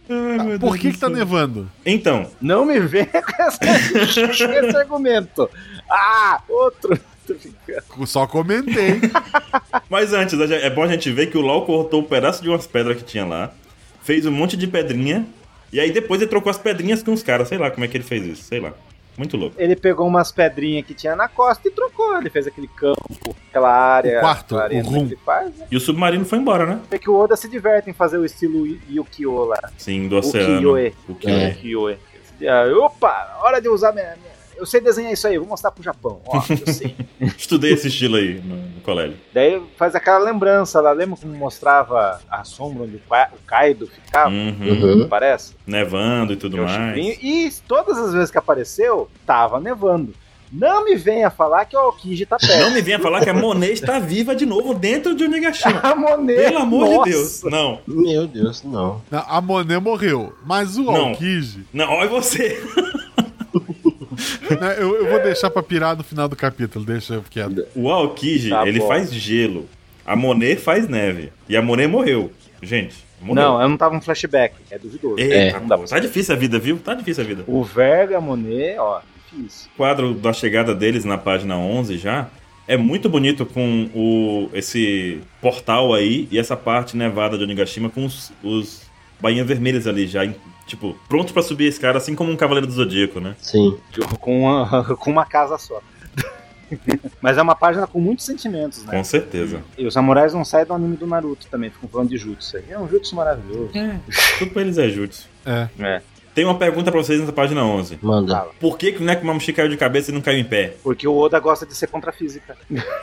Ai, Por que que tá nevando? Então, Não me venha *laughs* com, esse argumento. Ah, outro. Tô brincando. Só comentei. *laughs* mas antes, é bom a gente ver que o Lau cortou um pedaço de umas pedras que tinha lá, fez um monte de pedrinha, e aí depois ele trocou as pedrinhas com os caras. Sei lá como é que ele fez isso, sei lá. Muito louco. Ele pegou umas pedrinhas que tinha na costa e trocou. Ele fez aquele campo, aquela área. O quarto, o rum. faz. Né? E o submarino foi embora, né? É que o Oda se diverte em fazer o estilo Yukio lá. Sim, do oceano. Ukiyo-e. O Kyoe. É. Ah, Opa, hora de usar minha, minha- Eu sei desenhar isso aí, vou mostrar pro Japão. Ó, *laughs* eu sei. Estudei esse estilo aí no, no colégio. Daí faz aquela lembrança lá. Lembra como mostrava a sombra onde o Ka- o Kaido ficava? Uhum. Uhum. Parece? Nevando e tudo mais. E todas as vezes que apareceu, tava nevando. Não me venha falar que o Aokiji tá perto. Não me venha falar que a Monet está viva de novo dentro de Onigashima. *laughs* A Monet, Pelo amor nossa. de Deus. Não, Meu Deus, não. A Monet morreu. Mas o Não. Aokiji, não, olha você. *laughs* *laughs* eu, eu vou deixar pra pirar no final do capítulo. Deixa quieto. O Aokiji, Tá ele bom. faz gelo. A Monet faz neve. E a Monet morreu. Gente, morreu. Não, eu não tava um flashback. É duvidoso. É. não dá pra- tá difícil a vida, viu? Tá difícil a vida. O Verga, a Monet, ó, difícil. O quadro da chegada deles na página 11 já é muito bonito com o esse portal aí e essa parte nevada de Onigashima com os, os bainhas vermelhas ali já, tipo, prontos pra subir a escada, assim como um Cavaleiro do Zodíaco, né? Sim. Com uma, *laughs* com uma casa só. *laughs* Mas é uma página com muitos sentimentos, né? Com certeza. E os samurais não saem do anime do Naruto também, ficam falando de jutsu. aí. É um jutsu maravilhoso. Tudo pra eles é jutsu. É. É. Tem uma pergunta pra vocês nessa página 11. Manda. Por que, que o Nekomamushi caiu de cabeça e não caiu em pé? Porque o Oda gosta de ser contra a física.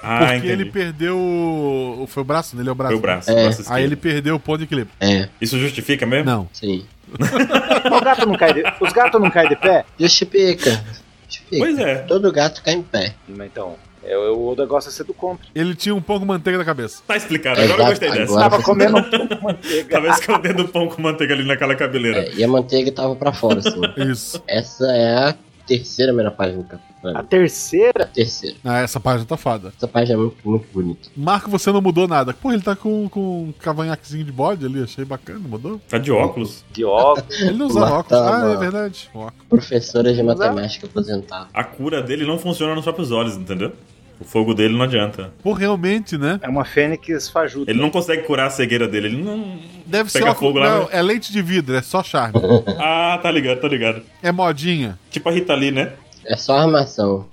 Ah, Porque entendi. ele perdeu. o- Foi o braço dele? É o braço. Foi o braço, É. braço Aí ele perdeu o ponto de equilíbrio. É, Isso justifica mesmo? Não. sim. O gato não cai de... Os gatos não caem de pé? Justifica. Justifica. Pois é. Todo gato cai em pé. Então, é, o Oda gosta de ser do contra. Ele tinha um pão com manteiga na cabeça. Tá explicado, agora eu Exato, gostei dessa. agora- Tava comendo um pouco de *laughs* manteiga. Tava escondendo o pão com manteiga ali naquela cabeleira. É, e a manteiga tava pra fora, assim. Isso. Essa é a terceira melhor página do capítulo. A terceira, A terceira. Ah, essa página tá foda. Essa página é muito, muito bonita. Marco, você não mudou nada. Pô, ele tá com, com um cavanhaquezinho de bode ali, achei bacana, mudou? Tá de óculos. de óculos. Ele não usa Marco óculos. tá Ah, é verdade. Óculos. Professora de é- matemática aposentada. A cura dele não funciona nos próprios olhos, entendeu? O fogo dele não adianta. Pô, realmente, né? É uma fênix fajuta. Ele não consegue curar a cegueira dele. Ele não. Deve Pega ser fogo lá, Não, é leite de vidro, é só charme. *laughs* Ah, tá ligado, tá ligado. é modinha. Tipo a Rita Lee, né? É só armação.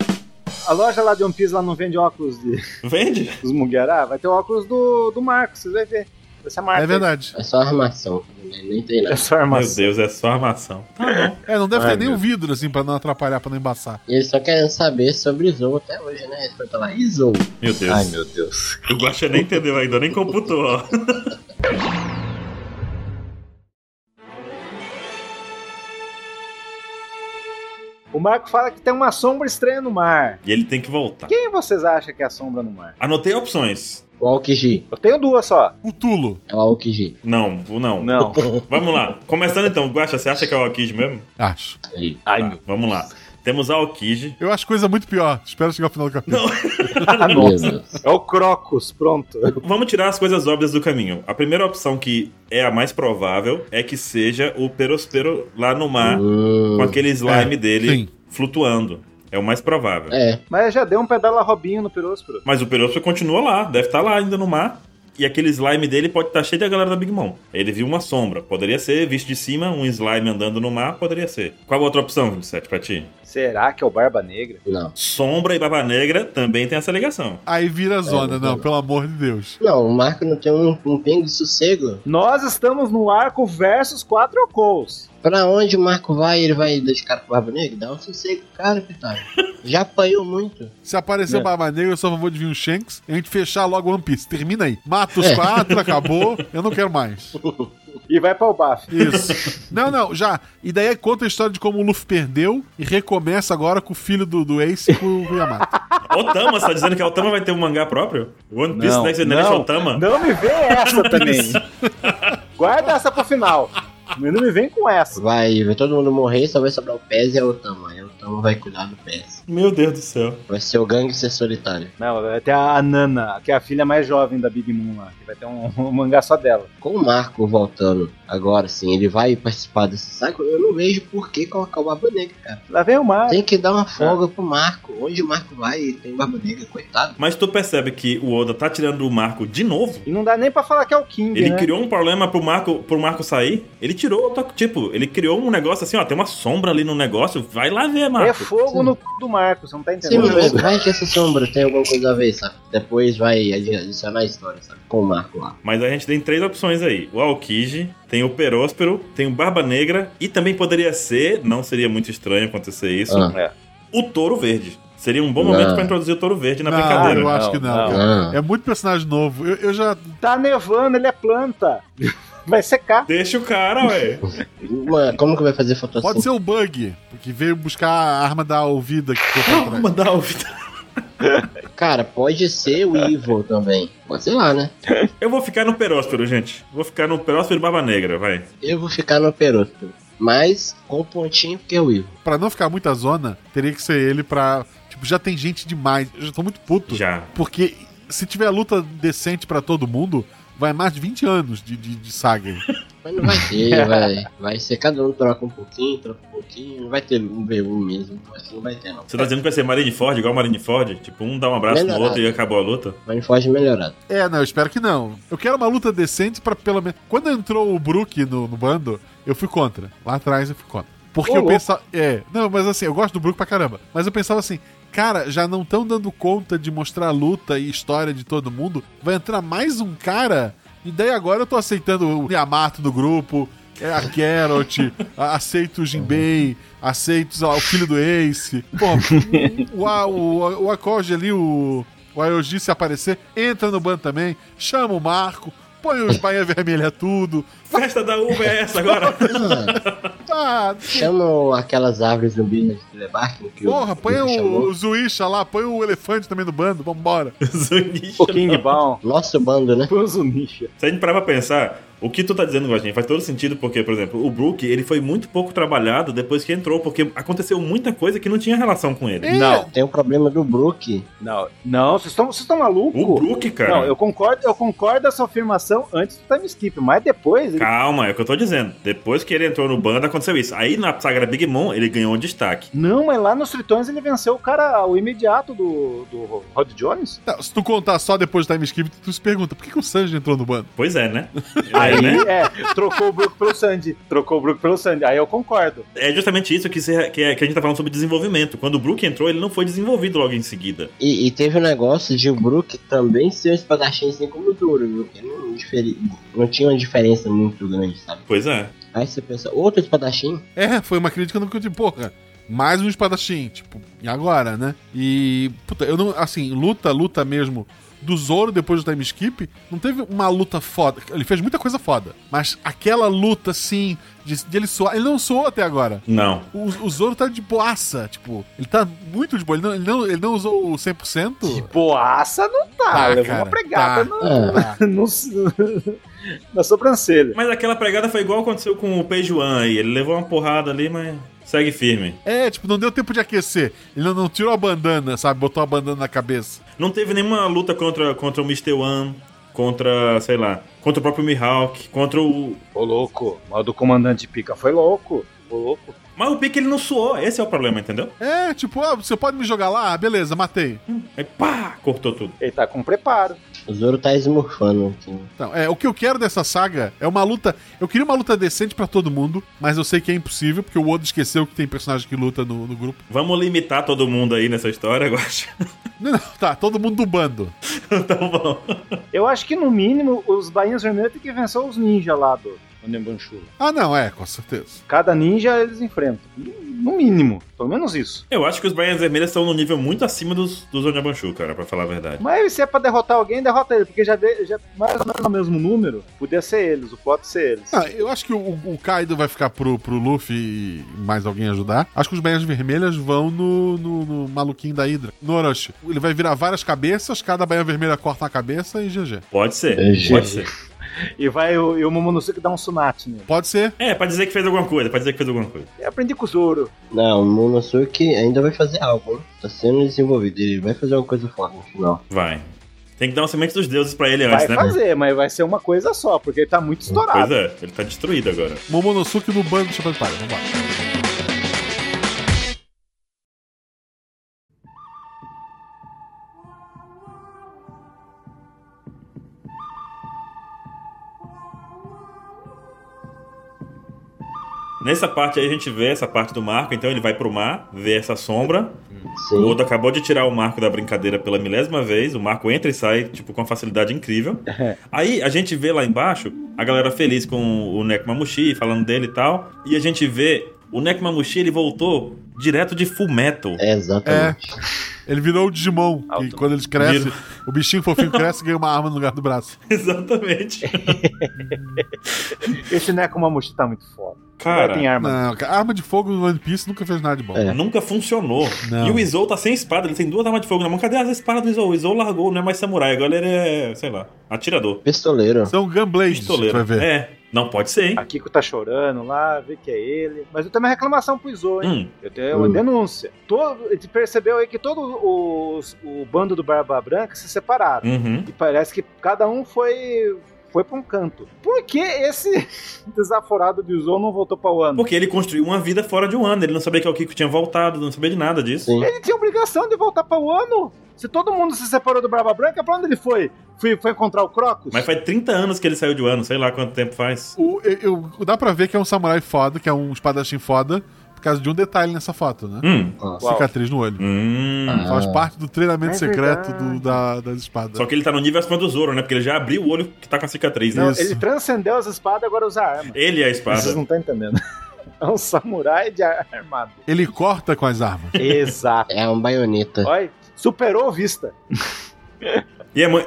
A loja lá de One Piece lá não vende óculos de, Vende? dos Mugiará? Vai ter o óculos do, do Marcos, vocês vão ver. Vai ser a marca. É verdade. É só armação. Nem tem É nada. só Meu armação. Deus, é só armação. Tá bom. É, não deve Ai, ter nem meu. o vidro, assim, pra não atrapalhar, pra não embaçar. E eles só querem saber sobre Zou até hoje, né? Eles foram falar, e Zou? Meu Deus. Ai, meu Deus. O Guaxa nem entendeu ainda, nem computou, ó. *laughs* O Marco fala que tem uma sombra estranha no mar. E ele tem que voltar. Quem vocês acham que é a sombra no mar? Anotei opções. O Aokiji. Eu tenho duas só. O Tulo, É o Aokiji. Não, o não. Não. *laughs* Vamos lá. Começando então, Guaxa, você acha que é o Aokiji mesmo? acho. Aí. Ai, Tá, meu. vamos lá. Temos a Aokiji. Eu acho coisa muito pior. Espero chegar ao final do capítulo. *laughs* Deus. É o Crocus, pronto. Vamos tirar as coisas óbvias do caminho. A primeira opção que é a mais provável é que seja o Perospero lá no mar, Hum, com aquele slime É, dele sim. flutuando. É o mais provável. é, Mas já deu um pedala Robinho no Peróspero. Mas o Perospero continua lá, deve estar lá ainda no mar. E aquele slime dele pode estar cheio da galera da Big Mom. Ele viu uma sombra. Poderia ser, visto de cima, um slime andando no mar, poderia ser. Qual a outra opção, 27, pra ti? Será que é o Barba Negra? não. Sombra e Barba Negra também tem essa ligação. Aí vira zona, não, não, não. pelo amor de Deus. Não, o Marco não tem um, um pingo de sossego. Nós estamos no arco versus quatro Okous. Pra onde o Marco vai, ele vai dedicar pro Barba Negra? Dá um sossego, cara, coitado. *laughs* Já apanhou muito. Se aparecer É. o Barba Negra, eu só vou de vir um Shanks e a gente fechar logo One Piece. Termina aí. Mata os É. quatro, acabou. Eu não quero mais. *laughs* E vai pra o Baf. Isso. Não, não, já. E daí conta a história de como o Luffy perdeu e recomeça agora com o filho do, do Ace e com o Yamato. *laughs* Otama, você tá dizendo que a Otama vai ter um mangá próprio? One Piece Não, Next Generation não, Otama? não me vem *laughs* essa também. Guarda essa pro final. Não me vem com essa. Vai, vai todo mundo morrer, só vai sobrar o Pez e a Otama. Aí a Otama vai cuidar do Pez. Meu Deus do céu. Vai ser o gangue ser solitário. Não, vai ter a Nana, que é a filha mais jovem da Big Moon lá. Que vai ter um, um mangá só dela. Com o Marco voltando agora, sim, ele vai participar desse saco. Eu não vejo por que colocar o Barba Negra, cara. Lá vem o mar. Tem que dar uma folga pro Marco. Onde o Marco vai, ele tem Barba Negra, coitado. Mas tu percebe que o Oda tá tirando o Marco de novo? E não dá nem pra falar que é o King, Ele né? criou um problema pro Marco, pro Marco sair. Ele tirou. Tipo, ele criou um negócio assim, ó. Tem uma sombra ali no negócio. Vai lá ver, É Marco. fogo no c do Marco, você não tá Sim, entendendo? mas vai que essa sombra tem alguma coisa a ver, sabe? Depois vai adi- adicionar a história, sabe? Com o Marco lá. Mas a gente tem três opções aí: o Aokiji, tem o Peróspero, tem o Barba Negra. E também poderia ser, não seria muito estranho acontecer isso, Ah. É. o Touro Verde. Seria um bom Não. momento pra introduzir o Touro Verde na Não, brincadeira. eu acho Não, que não, não. cara. Ah, É muito personagem novo. Eu, eu já. Tá nevando, ele é planta. Vai secar. Deixa o cara, ué. *laughs* Mano, como que vai fazer fotossíntese? Pode ser o Bug, que veio buscar a arma da Olvida que ficou pra trás. Mandar o Vitor. Cara, pode ser o Evil também. Pode ser lá, né? Eu vou ficar no Peróspero, gente. Vou ficar no Peróspero e Barba Negra, vai. Eu vou ficar no Peróspero. Mas com pontinho porque é o Evil. Pra não ficar muita zona, teria que ser ele pra. Tipo, já tem gente demais. Eu já tô muito puto. Já. Porque se tiver luta decente pra todo mundo, vai mais de 20 anos de, de, de saga. *laughs* Mas não vai ter, vai, vai ser cada um troca um pouquinho, troca um pouquinho. Não vai ter um V1 mesmo. Que não vai ter, não. Você tá dizendo que vai ser Marineford, igual Marineford? Tipo, um dá um abraço no Melhorado. outro e acabou a luta? Foge melhorado. É, não, eu espero que não. Eu quero uma luta decente pra pelo menos. Quando entrou o Brook no, no bando, eu fui contra. Lá atrás eu fui contra. Porque eu pensava. É, não, mas assim, eu gosto do Brook pra caramba. Mas eu pensava assim, cara, já não estão dando conta de mostrar a luta e história de todo mundo. Vai entrar mais um cara. E daí agora eu tô aceitando o Yamato do grupo. É a Carrot, aceito o Jinbei, aceito o filho do Ace. Pô, o, o, o, Akoji ali, o, o Ayoji se aparecer, entra no bando também, chama o Marco, põe os bainha vermelha tudo. Festa da uva é essa agora? *laughs* Ah, Chamam aquelas árvores business de Lebarkin que porra, o, põe que o, o Zuisha lá, põe o elefante também no bando, vambora. *laughs* Zunisha. O King Ball. Nosso bando, né? Põe o Zunisha. Se a gente parar pra pensar, O que tu tá dizendo, Guaxin, faz todo sentido, porque, por exemplo, o Brook, ele foi muito pouco trabalhado depois que entrou, porque aconteceu muita coisa que não tinha relação com ele. Não, Tem o problema do Brook. não, não, vocês estão vocês estão malucos? O Brook, cara. Não, eu concordo, eu concordo essa afirmação antes do time skip, mas depois ele Calma, é o que eu tô dizendo. Depois que ele entrou no bando, aconteceu isso. Aí na saga Big Mom, ele ganhou um destaque. Não, mas lá nos Tritões ele venceu o cara, o imediato do, do Rod Jones. Não, se tu contar só depois do time skip, tu se pergunta, por que, que o Sanji entrou no bando? Pois é, né? *laughs* Aí, É, né? é, trocou o Brook pelo Sandy. Trocou o Brook pelo Sandy. Aí eu concordo. É justamente isso que, se- que, é- que a gente tá falando sobre desenvolvimento. Quando o Brook entrou, ele não foi desenvolvido logo em seguida. E, e teve o negócio de o Brook também ser um espadachim assim como o Zoro, viu? Que não, diferi- não tinha uma diferença muito grande, sabe? Pois é. Aí você pensa, outro espadachim? É, foi uma crítica no que eu tipo, porra, mais um espadachim, tipo, e agora, né? E, puta, eu não, assim, luta, luta mesmo do Zoro depois do time skip, não teve uma luta foda. Ele fez muita coisa foda, mas aquela luta, assim, de, de ele soar, ele não soou até agora. Não. O, o Zoro tá de boaça, tipo, ele tá muito de boa, ele não, ele não, ele não usou o 100%. Boaça não tá. Tá, levou cara, uma pregada tá. no, *laughs* no- *laughs* na sobrancelha. Mas aquela pregada foi igual aconteceu com o Peijuan aí. Ele levou uma porrada ali, mas segue firme. É, tipo, não deu tempo de aquecer. Ele não, não tirou a bandana, sabe? Botou a bandana na cabeça. Não teve nenhuma luta contra, contra o Mr. One, contra, sei lá, contra o próprio Mihawk, contra o. Ô, louco. Mas o do comandante Pica foi louco. Ô, louco. Mas o Pique ele não suou, esse é o problema, entendeu? É, tipo, ah, você pode me jogar lá? Ah, beleza, matei. Aí pá, cortou tudo. Ele tá com preparo. O Zoro tá esmurfando aqui. Então, é, o que eu quero dessa saga é uma luta. Eu queria uma luta decente pra todo mundo, mas eu sei que é impossível, porque o Oda esqueceu que tem personagem que luta no, no grupo. Vamos limitar todo mundo aí nessa história, eu acho. *laughs* Não, não, tá, todo mundo do bando. *laughs* então vamos. Eu acho que no mínimo os Bainhas Vermelhas tem que vencer os ninjas lá do Ah, não, é, com certeza. Cada ninja eles enfrentam. No mínimo. Pelo menos isso. Eu acho que os Bainhas Vermelhas estão no nível muito acima dos, dos Onyabanshu, cara, pra falar a verdade. Mas se é pra derrotar alguém, derrota ele. Porque já, de, já mais ou menos no mesmo número, podia ser eles. O plot ser eles. Ah, eu acho que o, o Kaido vai ficar pro, pro Luffy e mais alguém ajudar. Acho que os Baias Vermelhas vão no, no, no maluquinho da Hydra. No Orochi. Ele vai virar várias cabeças, cada Baia Vermelha corta uma cabeça e GG. Pode ser, É, pode ser. E vai o, e o Momonosuke dar um sunat nele. Pode ser. É, pra dizer que fez alguma coisa, pra dizer que fez alguma coisa. Eu aprendi com o Zoro. Não, o Momonosuke ainda vai fazer algo? Tá sendo desenvolvido. Ele vai fazer uma coisa forte no final. Vai. Tem que dar uma semente dos deuses pra ele Vai antes, né? fazer, mas vai ser uma coisa só, porque ele tá muito estourado. Pois é, ele tá destruído agora. Momonosuke no bando do Chapéu de Palha. Vambora. Nessa parte aí a gente vê essa parte do marco, então ele vai pro mar, vê essa sombra. O Sim. Oda acabou de tirar o marco da brincadeira pela milésima vez, o marco entra e sai, tipo, com uma facilidade incrível. Aí a gente vê lá embaixo a galera feliz com o Nekomamushi, falando dele e tal. E a gente vê o Nekomamushi, ele voltou direto de Full Metal. É, exatamente. Ele virou o Digimon. Que Alto. quando eles crescem, Vira. o bichinho fofinho cresce e ganha uma arma no lugar do braço. *laughs* Exatamente. *laughs* Esse Nekomamushi tá muito foda. Cara, tem arma. Não, cara, arma de fogo no One Piece nunca fez nada de bom. É. Nunca funcionou. Não. E o Izou tá sem espada, ele tem duas armas de fogo na mão. Cadê as espadas do Izou? O Izou largou, não é mais samurai, agora ele é, sei lá, atirador. Pistoleiro. São Gunblades, Pistoleiro. vai ver. É, não pode ser, hein? A Kiko tá chorando lá, vê que é ele. Mas eu tenho uma reclamação pro Izo, hein? Hum, Eu tenho uma Hum. denúncia. Todo, a gente percebeu aí que todo os, o bando do Barba Branca se separaram. uhum. E parece que cada um foi foi pra um canto. Por que esse *laughs* desaforado de Izo não voltou pra Wano? Porque ele construiu uma vida fora de um ano. Ele não sabia que o Kiko tinha voltado, não sabia de nada disso. Sim. Ele tinha obrigação de voltar pra Wano. Se todo mundo se separou do Barba Branca, pra onde ele foi? Foi, foi encontrar o Crocus? Mas faz 30 anos que ele saiu de um ano, sei lá quanto tempo faz. O, eu, eu- dá pra ver que é um samurai foda, que é um espadachim foda, por causa de um detalhe nessa foto, né? Hum. Cicatriz no olho. Hum. Faz parte do treinamento É secreto do- da, das espadas. Só que ele tá no nível acima do Zoro, né? Porque ele já abriu o olho que tá com a cicatriz, né? Não, ele transcendeu as espadas e agora usa arma. Ele é a espada. Vocês não estão entendendo. *laughs* É um samurai de ar- armado. Ele corta com as armas. Exato. É um baioneta. Olha, superou Vista. E é, mu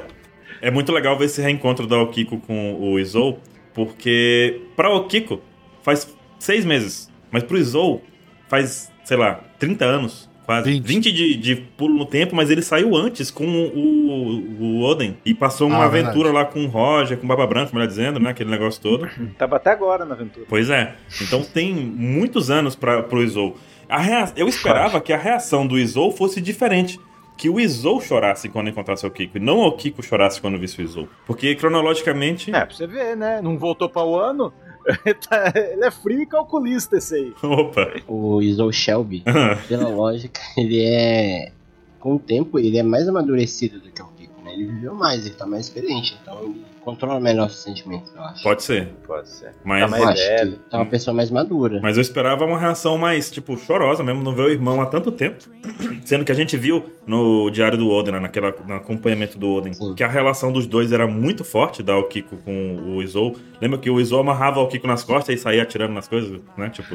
é muito legal ver esse reencontro da Okiko com o Izou, porque pra Okiko faz seis meses, mas pro Izou faz, sei lá, 30 anos, quase. 20. 20, de, de pulo no tempo, mas ele saiu antes com o, o Oden. E passou uma Ah, aventura verdade. lá com o Roger, com o Baba Branca, melhor dizendo, né? Aquele negócio todo. Tava até agora na aventura. Pois é. Então tem muitos anos para pro Izou. A rea- Eu esperava que a reação do Izou fosse diferente. Que o Izou chorasse quando encontrasse o Kiko. E não o Kiko chorasse quando visse o Izou. Porque cronologicamente. É, pra você ver, né? Não voltou pra o ano. *laughs* Tá- Ele é frio e calculista esse aí. Opa! O Izou Shelby, *laughs* pela lógica, ele é. Com o tempo, ele é mais amadurecido do que o Kiko, né? Ele viveu mais, ele tá mais experiente, então ele controla melhor os sentimentos, eu acho. Pode ser. Pode ser. Mas, Tá mais eu acho velho. que tá uma pessoa mais madura. mas eu esperava uma reação mais, tipo, chorosa mesmo. Não ver o irmão há tanto tempo. *clears throat* Sendo que a gente viu no Diário do Oden, né, naquela, no acompanhamento do Oden, Sim. que a relação dos dois era muito forte, da Kiko com o Izou. Lembra que o Izou amarrava o Kiko nas costas e saía atirando nas coisas, né? Tipo.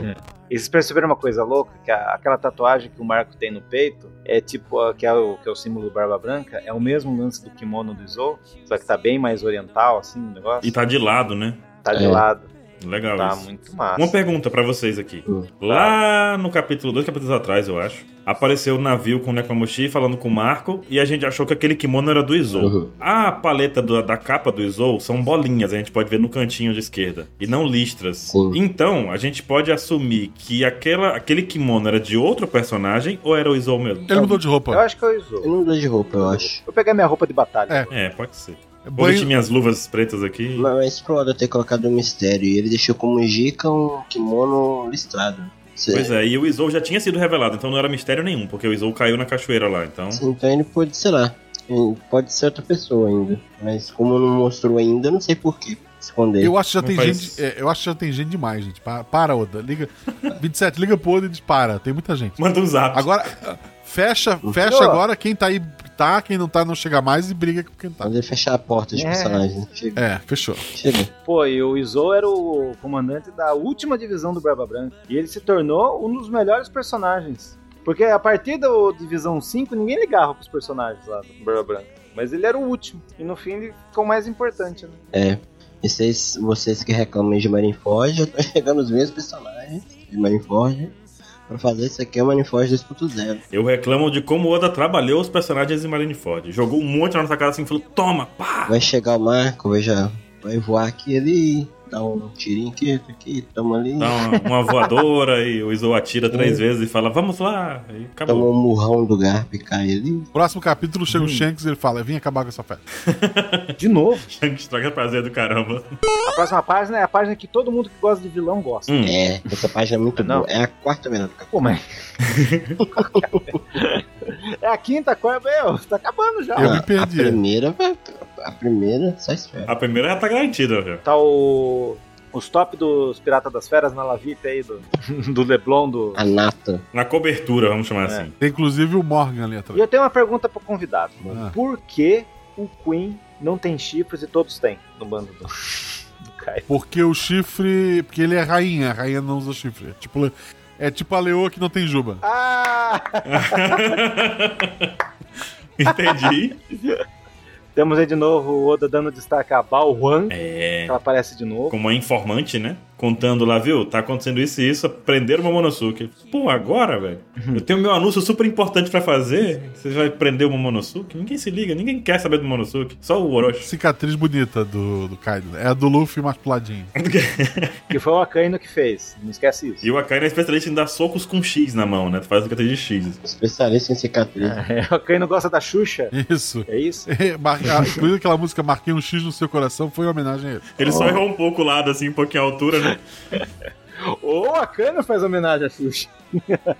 E vocês perceberam uma coisa louca? Que a- aquela tatuagem que o Marco tem no peito é tipo, a- que é o, que é o símbolo do Barba Branca, é o mesmo lance do kimono do Izou, só que tá bem mais oriental, assim, o negócio. E tá de lado, né? Tá de É. lado. Legal Tá isso. muito massa. Uma pergunta pra vocês aqui. Hum. Lá no capítulo, dois capítulos atrás, eu acho, apareceu o navio com o Nekomamushi falando com o Marco e a gente achou que aquele kimono era do Izou. Uhum. A paleta do- da capa do Izou são bolinhas, a gente pode ver no cantinho de esquerda, e não listras. Sim. Então, a gente pode assumir que aquela, aquele kimono era de outro personagem ou era o Izou mesmo? Ele mudou de roupa. Eu acho que é o Ele Izou. não mudou de roupa, eu acho. Vou pegar minha roupa de batalha. É. É, pode ser. Banho- vestir minhas luvas pretas aqui. Mas pro Oda ter colocado um mistério, e ele deixou como dica um kimono listrado. Cê- Pois é, e o Izou já tinha sido revelado, então não era mistério nenhum, porque o Izou caiu na cachoeira lá, então... Então ele pode, sei lá, pode ser outra pessoa ainda. Mas como não mostrou ainda, eu não sei por que esconder. Eu acho que já Não tem faz- gente. é, eu acho que já tem gente demais, gente. Pa- Para, Oda. Liga. *laughs* 27, liga pro Oda e diz para. Tem muita gente. Manda um zap. Agora, fecha, fecha agora. Quem tá aí tá, quem não tá não chega mais e briga com quem tá. Quando ele fechar a porta de É. personagem. Chega. É, fechou. Chega. Pô, e o Izou era o comandante da última divisão do Barba Branca. E ele se tornou um dos melhores personagens. Porque a partir da divisão 5, ninguém ligava pros personagens lá do Barba Branca. Mas ele era o último. E no fim ele ficou mais importante, né? É. E vocês, vocês que reclamam de Marineford, eu tô *laughs* chegando os mesmos personagens de Marineford. Pra fazer isso aqui é o Marineford 2.0. Eu reclamo de como o Oda trabalhou os personagens em Marineford. Jogou um monte na nossa cara assim e falou: toma, pá! Vai chegar o Marco, vai já. Vai voar aqui ali, dar um tirinho aqui, outro aqui, toma ali. Dá uma, uma voadora e o Izou atira três É. vezes e fala: vamos lá! E Toma acabou. um murrão do Garp e cai ali. Próximo capítulo chega Hum. o Shanks e ele fala: vem acabar com essa festa. *laughs* De novo. Shanks estraga prazer do caramba. A próxima página é a página que todo mundo que gosta de vilão gosta. Hum. É, essa página é muito Não. boa. É a quarta melhor do capítulo. Pô, mas. *laughs* é a quinta, qual é? Meu, tá acabando já. Eu me a perdi. primeira, a primeira, só espera. A primeira já tá garantida, já. Tá o. Os top dos Piratas das Feras na Lavita aí, do, *laughs* do Leblon, do. A nata. Na cobertura, vamos chamar É. assim. Tem inclusive o Morgan ali E atrás. eu tenho uma pergunta pro convidado. Ah. Por que o Queen não tem chifres e todos têm no bando do, do Kai? Porque o chifre. Porque ele é rainha, a rainha não usa chifre. É tipo, é tipo a leoa que não tem juba. Ah! *laughs* Entendi. *laughs* Temos aí de novo o Oda dando destaque a Bao Huan, É. que ela aparece de novo. Como uma informante, né? Contando lá, viu? Tá acontecendo isso e isso. Prenderam o Momonosuke. Pô, agora, velho? Eu tenho meu anúncio super importante pra fazer. Você vai prender o Momonosuke? Ninguém se liga, ninguém quer saber do Momonosuke. Só o Orochi. Cicatriz bonita do, do Kaido. É a do Luffy mais puladinho. *laughs* Que foi o Akainu que fez. Não esquece isso. E o Akainu é especialista em dar socos com X na mão, né? Tu faz o que de X. Especialista em cicatriz. É, *laughs* o Akainu gosta da Xuxa. Isso. É isso? *laughs* Mar- ah, Inclusive aquela música Marquei um X no seu coração foi uma homenagem a ele. Ele só errou um pouco o lado, assim, um pouquinho a altura, né? Ou o Akainu faz homenagem à Xuxa.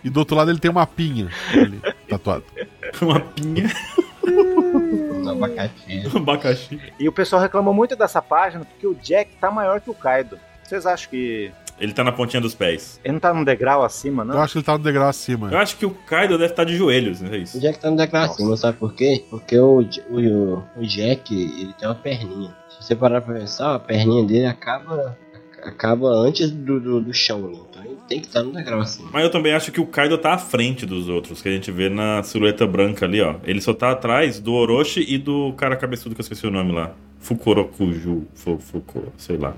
E do outro lado ele tem uma pinha ali, tatuado. *laughs* Uma pinha, Um abacaxi. *laughs* um abacaxi. E o pessoal reclamou muito dessa página porque o Jack tá maior que o Kaido. Vocês acham que Ele tá na pontinha dos pés. ele não tá num degrau acima, Eu não? acho que ele tá no degrau acima. Eu acho que o Kaido deve estar de joelhos, não é O isso? Jack tá no degrau acima, sabe por quê? Porque o, o, o Jack, ele tem uma perninha. Se você parar pra pensar, a perninha dele acaba acaba antes do, do, do chão ali. Então ele tem que estar no degrau acima. Mas eu também acho que o Kaido tá à frente dos outros, que a gente vê na silhueta branca ali, ó. Ele só tá atrás do Orochi e do cara cabeçudo que eu esqueci o nome lá. Fukorokuju, Fu- Fukuro, sei lá.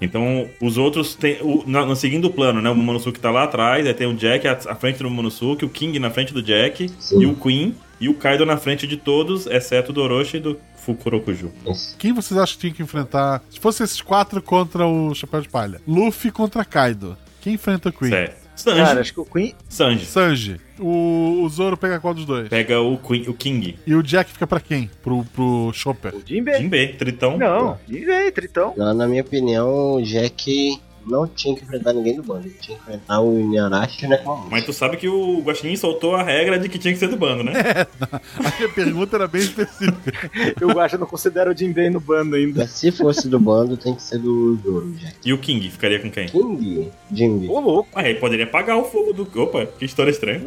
Então, os outros tem. O, na- no seguindo plano, né? O Momonosuke tá lá atrás, aí tem o Jack à, à frente do Momonosuke, o King na frente do Jack, Sim. e o Queen, e o Kaido na frente de todos, exceto do Orochi e do Fukorokuju. Isso. Quem vocês acham que tinha que enfrentar? Se fosse esses quatro contra o Chapéu de Palha. Luffy contra Kaido. Quem enfrenta o Queen? Certo. Sanji. Cara, acho que o Queen. Sanji. Sanji. O, o Zoro pega qual dos dois? Pega o, Queen, o King. E o Jack fica pra quem? Pro, pro Chopper. O Jinbei. Jinbei, Tritão. Não, Jinbei, Tritão. Não, na minha opinião, o Jack não tinha que enfrentar ninguém do bando. Ele tinha que enfrentar o Inuyarashi e o Nekomamushi. Mas tu sabe que o Guaxinim soltou a regra de que tinha que ser do bando, né? *laughs* A minha pergunta era bem específica. *laughs* Eu acho que eu não considero o Jinbei no bando ainda. Mas se fosse do bando, tem que ser do Zoro, o. E o King ficaria com quem? King, Jinbe. Ô, louco. Ah, ele poderia apagar o fogo do. Opa, que história estranha.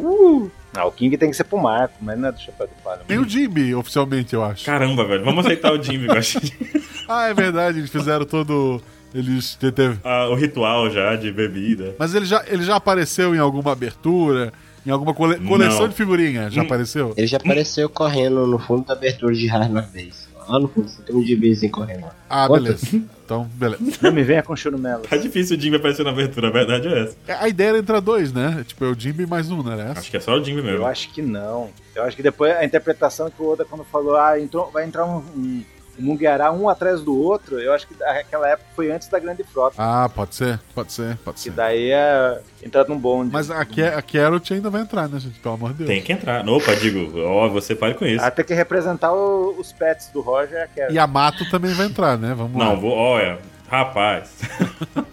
Ah, o King tem que ser pro Marco, mas não é do Chapéu de Palha. Tem o Jimmy, oficialmente, eu acho. Caramba, velho. Vamos aceitar o Jinbei, Guaxinim. *laughs* Ah, é verdade, eles fizeram todo. Eles te- teve. Ah, o ritual já de bebida. Mas ele já, ele já apareceu em alguma abertura, em alguma cole- coleção Não. de figurinha. Já Hum. apareceu? Ele já apareceu correndo no fundo da abertura de uma vez. Lá no fundo você tem um Jinbezinho correndo. Ah, Quantas? beleza. Então, beleza. *laughs* Não me venha com churumelo. Tá difícil o Jinbei aparecer na abertura, a verdade é essa. É, A ideia era entrar dois, né? Tipo, é o Jimmy mais um, né? Essa? Acho que é só o Jinbei mesmo. Eu acho que não. Eu acho que depois a interpretação que o Oda quando falou, ah, entrou, vai entrar um, um, Mugiará um atrás do outro, eu acho que aquela época foi antes da Grande Frota. Ah, pode ser, pode ser, pode ser. daí é entrar num bonde. Mas a, Ke- a Carrot ainda vai entrar, né, gente? Pelo amor de Deus. Tem que entrar. Opa, digo, ó, você pare com isso. Tem que representar o- os pets do Roger é Carrot. Yamato também vai entrar, né? Vamos lá. Não, vou, olha, rapaz.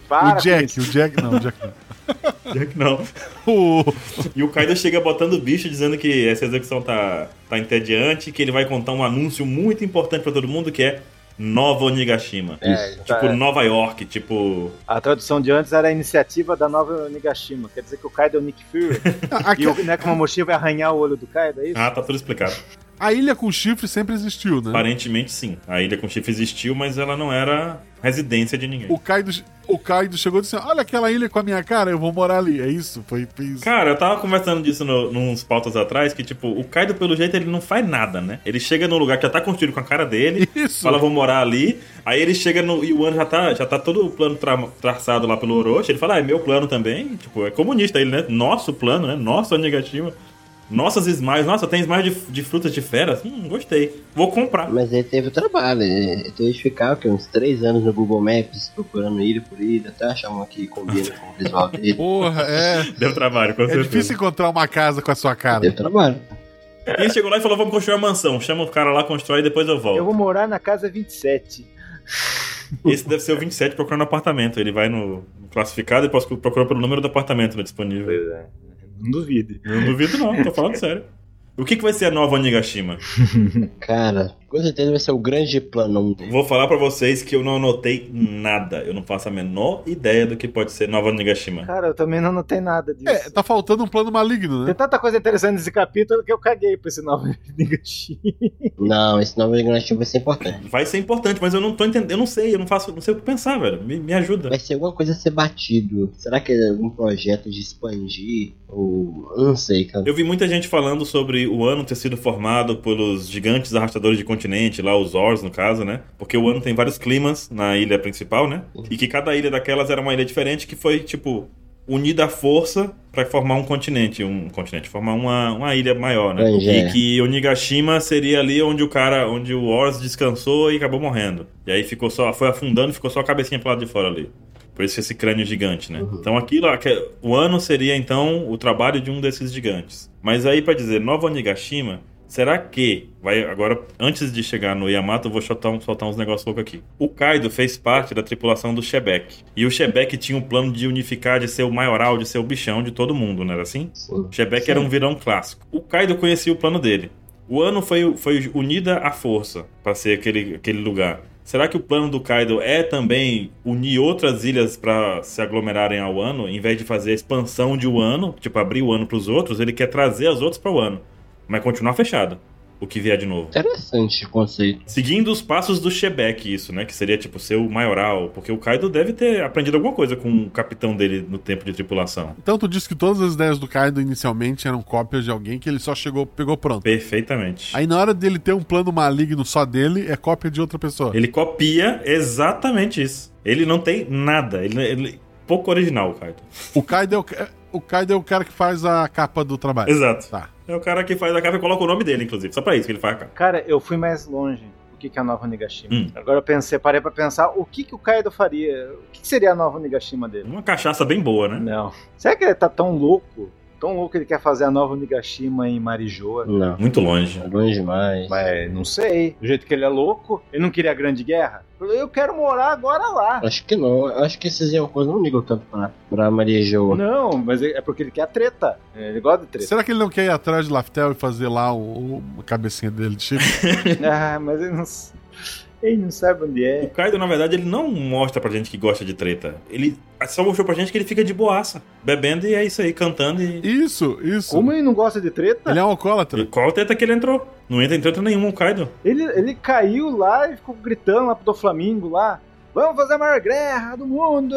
Para o Jack, o Jack. Não, o Jack não. Que não. E o Kaido chega botando o bicho, dizendo que essa execução tá, tá entediante, que ele vai contar um anúncio muito importante pra todo mundo, que é Nova Onigashima. É, tá, Tipo, é. Nova York, tipo... A tradução de antes era a iniciativa da nova Nigashima. Quer dizer que o Kaido é o Nick Fury a, e o Nekomamushi vai arranhar o olho do Kaido, é isso? Ah, tá tudo explicado. a ilha com chifre sempre existiu, né? Aparentemente, sim. A ilha com chifre existiu, mas ela não era residência de ninguém. O Kaido, o Kaido chegou e disse: Olha aquela ilha com a minha cara, eu vou morar ali. É isso? Foi, foi isso. Cara, eu tava conversando disso no, nos pautas atrás, que, tipo, o Kaido, pelo jeito, ele não faz nada, né? Ele chega num lugar que já tá construído com a cara dele, *laughs* Isso. fala, vou morar ali, aí ele chega no... E o ano já tá, já tá todo o plano tra- traçado lá pelo Orochi, ele fala, ah, é meu plano também, tipo, é comunista ele, né? Nosso plano, né? Nosso Onigashima. Nossas smiles, nossa, tem smiles de, de frutas de feras? Hum, gostei. Vou comprar. Mas ele teve o trabalho, ele teve que ficar o quê? uns 3 anos no Google Maps, procurando ilha por ilha, até achar uma que combina com o visual dele. *laughs* Porra, é. *laughs* Deu trabalho, com É certeza. difícil encontrar uma casa com a sua cara. Teve trabalho. E ele chegou lá e falou, vamos construir uma mansão. Chama o cara lá, constrói e depois eu volto. Eu vou morar na casa 27. *laughs* Esse deve ser o 27 procurando apartamento. Ele vai no classificado e procura pelo número do apartamento disponível. Pois é. Não duvide. Não duvido não, tô falando sério. O que, que vai ser a nova Onigashima? *laughs* Cara, com certeza vai ser o grande plano. Vou falar pra vocês que eu não anotei nada. Eu não faço a menor ideia do que pode ser nova Onigashima. Cara, eu também não notei nada disso. É, tá faltando um plano maligno, Tem né? tanta coisa interessante nesse capítulo que eu caguei pra esse novo *laughs* Nigashima. Não, esse novo negativo vai ser importante. Vai ser importante, mas eu não tô entendendo. Eu não sei, eu não faço, não sei o que pensar, velho. Me, me ajuda. Vai ser alguma coisa a ser batido. Será que é algum projeto de expandir? Ou. Eu não sei, cara. Eu vi muita gente falando sobre o ano ter sido formado pelos gigantes arrastadores de continente, lá os Zors, no caso, né? Porque o ano tem vários climas na ilha principal, né? E que cada ilha daquelas era uma ilha diferente que foi, tipo, unida à força pra formar um continente. Um continente, formar uma, uma ilha maior, né? Pangea. E que Onigashima seria ali onde o cara, onde o Ors descansou e acabou morrendo. E aí ficou só, foi afundando e ficou só a cabecinha pro lado de fora ali. Por isso esse crânio gigante, né? Então aquilo, o ano seria então o trabalho de um desses gigantes. Mas aí pra dizer Nova Onigashima, será que vai agora antes de chegar no Yamato, eu vou soltar, um- soltar uns negócios loucos aqui. O Kaido fez parte da tripulação do Shebek. E o Shebek tinha um plano de unificar, de ser o maioral, de ser o bichão de todo mundo, não era assim? Sim. Shebek era um vilão clássico. O Kaido conhecia o plano dele. O ano foi, foi unida à força para ser aquele, aquele lugar. Será que o plano do Kaido é também unir outras ilhas para se aglomerarem ao ano, em vez de fazer a expansão de Wano, tipo abrir o ano para os outros, ele quer trazer as outras para o ano, mas continuar fechado. o que vier de novo. Interessante o conceito. Seguindo os passos do Shebek, isso, né? Que seria tipo ser o maioral. Porque o Kaido deve ter aprendido alguma coisa com o capitão dele no tempo de tripulação. Então tu disse que todas as ideias do Kaido inicialmente eram cópias de alguém que ele só chegou, pegou pronto. Perfeitamente. Aí na hora dele ter um plano maligno só dele, é cópia de outra pessoa. Ele copia exatamente isso. Ele não tem nada. Ele, ele pouco original, o Kaido. O Kaido é o, o Kaido é o cara que faz a capa do trabalho. Exato. Tá. É o cara que faz a capa e coloca o nome dele, inclusive. Só pra isso que ele faz a capa. Cara, eu fui mais longe. O que que é a nova Nigashima? Hum. Agora eu pensei, parei pra pensar o que, que o Kaido faria. O que, que seria a nova Nigashima dele? Uma cachaça bem boa, né? Não. Será que ele tá tão louco? Tão louco que ele quer fazer a nova Nigashima em Marijoa? Não. Muito longe. É longe demais. Mas não sei. Do jeito que ele é louco, ele não queria a grande guerra? Eu quero morar agora lá. Acho que não. Acho que esses Yonkos não ligam tanto pra, pra Maria Joa. Não, mas é porque ele quer a treta. Ele gosta de treta. Será que ele não quer ir atrás de Laftel e fazer lá o, o- a cabecinha dele de chifre? *laughs* ah, mas ele não, ele não sabe onde O é. Kaido, na verdade, ele não mostra pra gente que gosta de treta. Ele só mostrou pra gente que ele fica de boaça, bebendo e é isso aí, cantando e. Isso, isso. Como ele não gosta de treta? Ele é um alcoólatra. E qual treta que ele entrou? Não entra em treta nenhuma, o Kaido. Ele, ele caiu lá e ficou gritando lá pro Flamengo lá. Vamos fazer a maior guerra do mundo!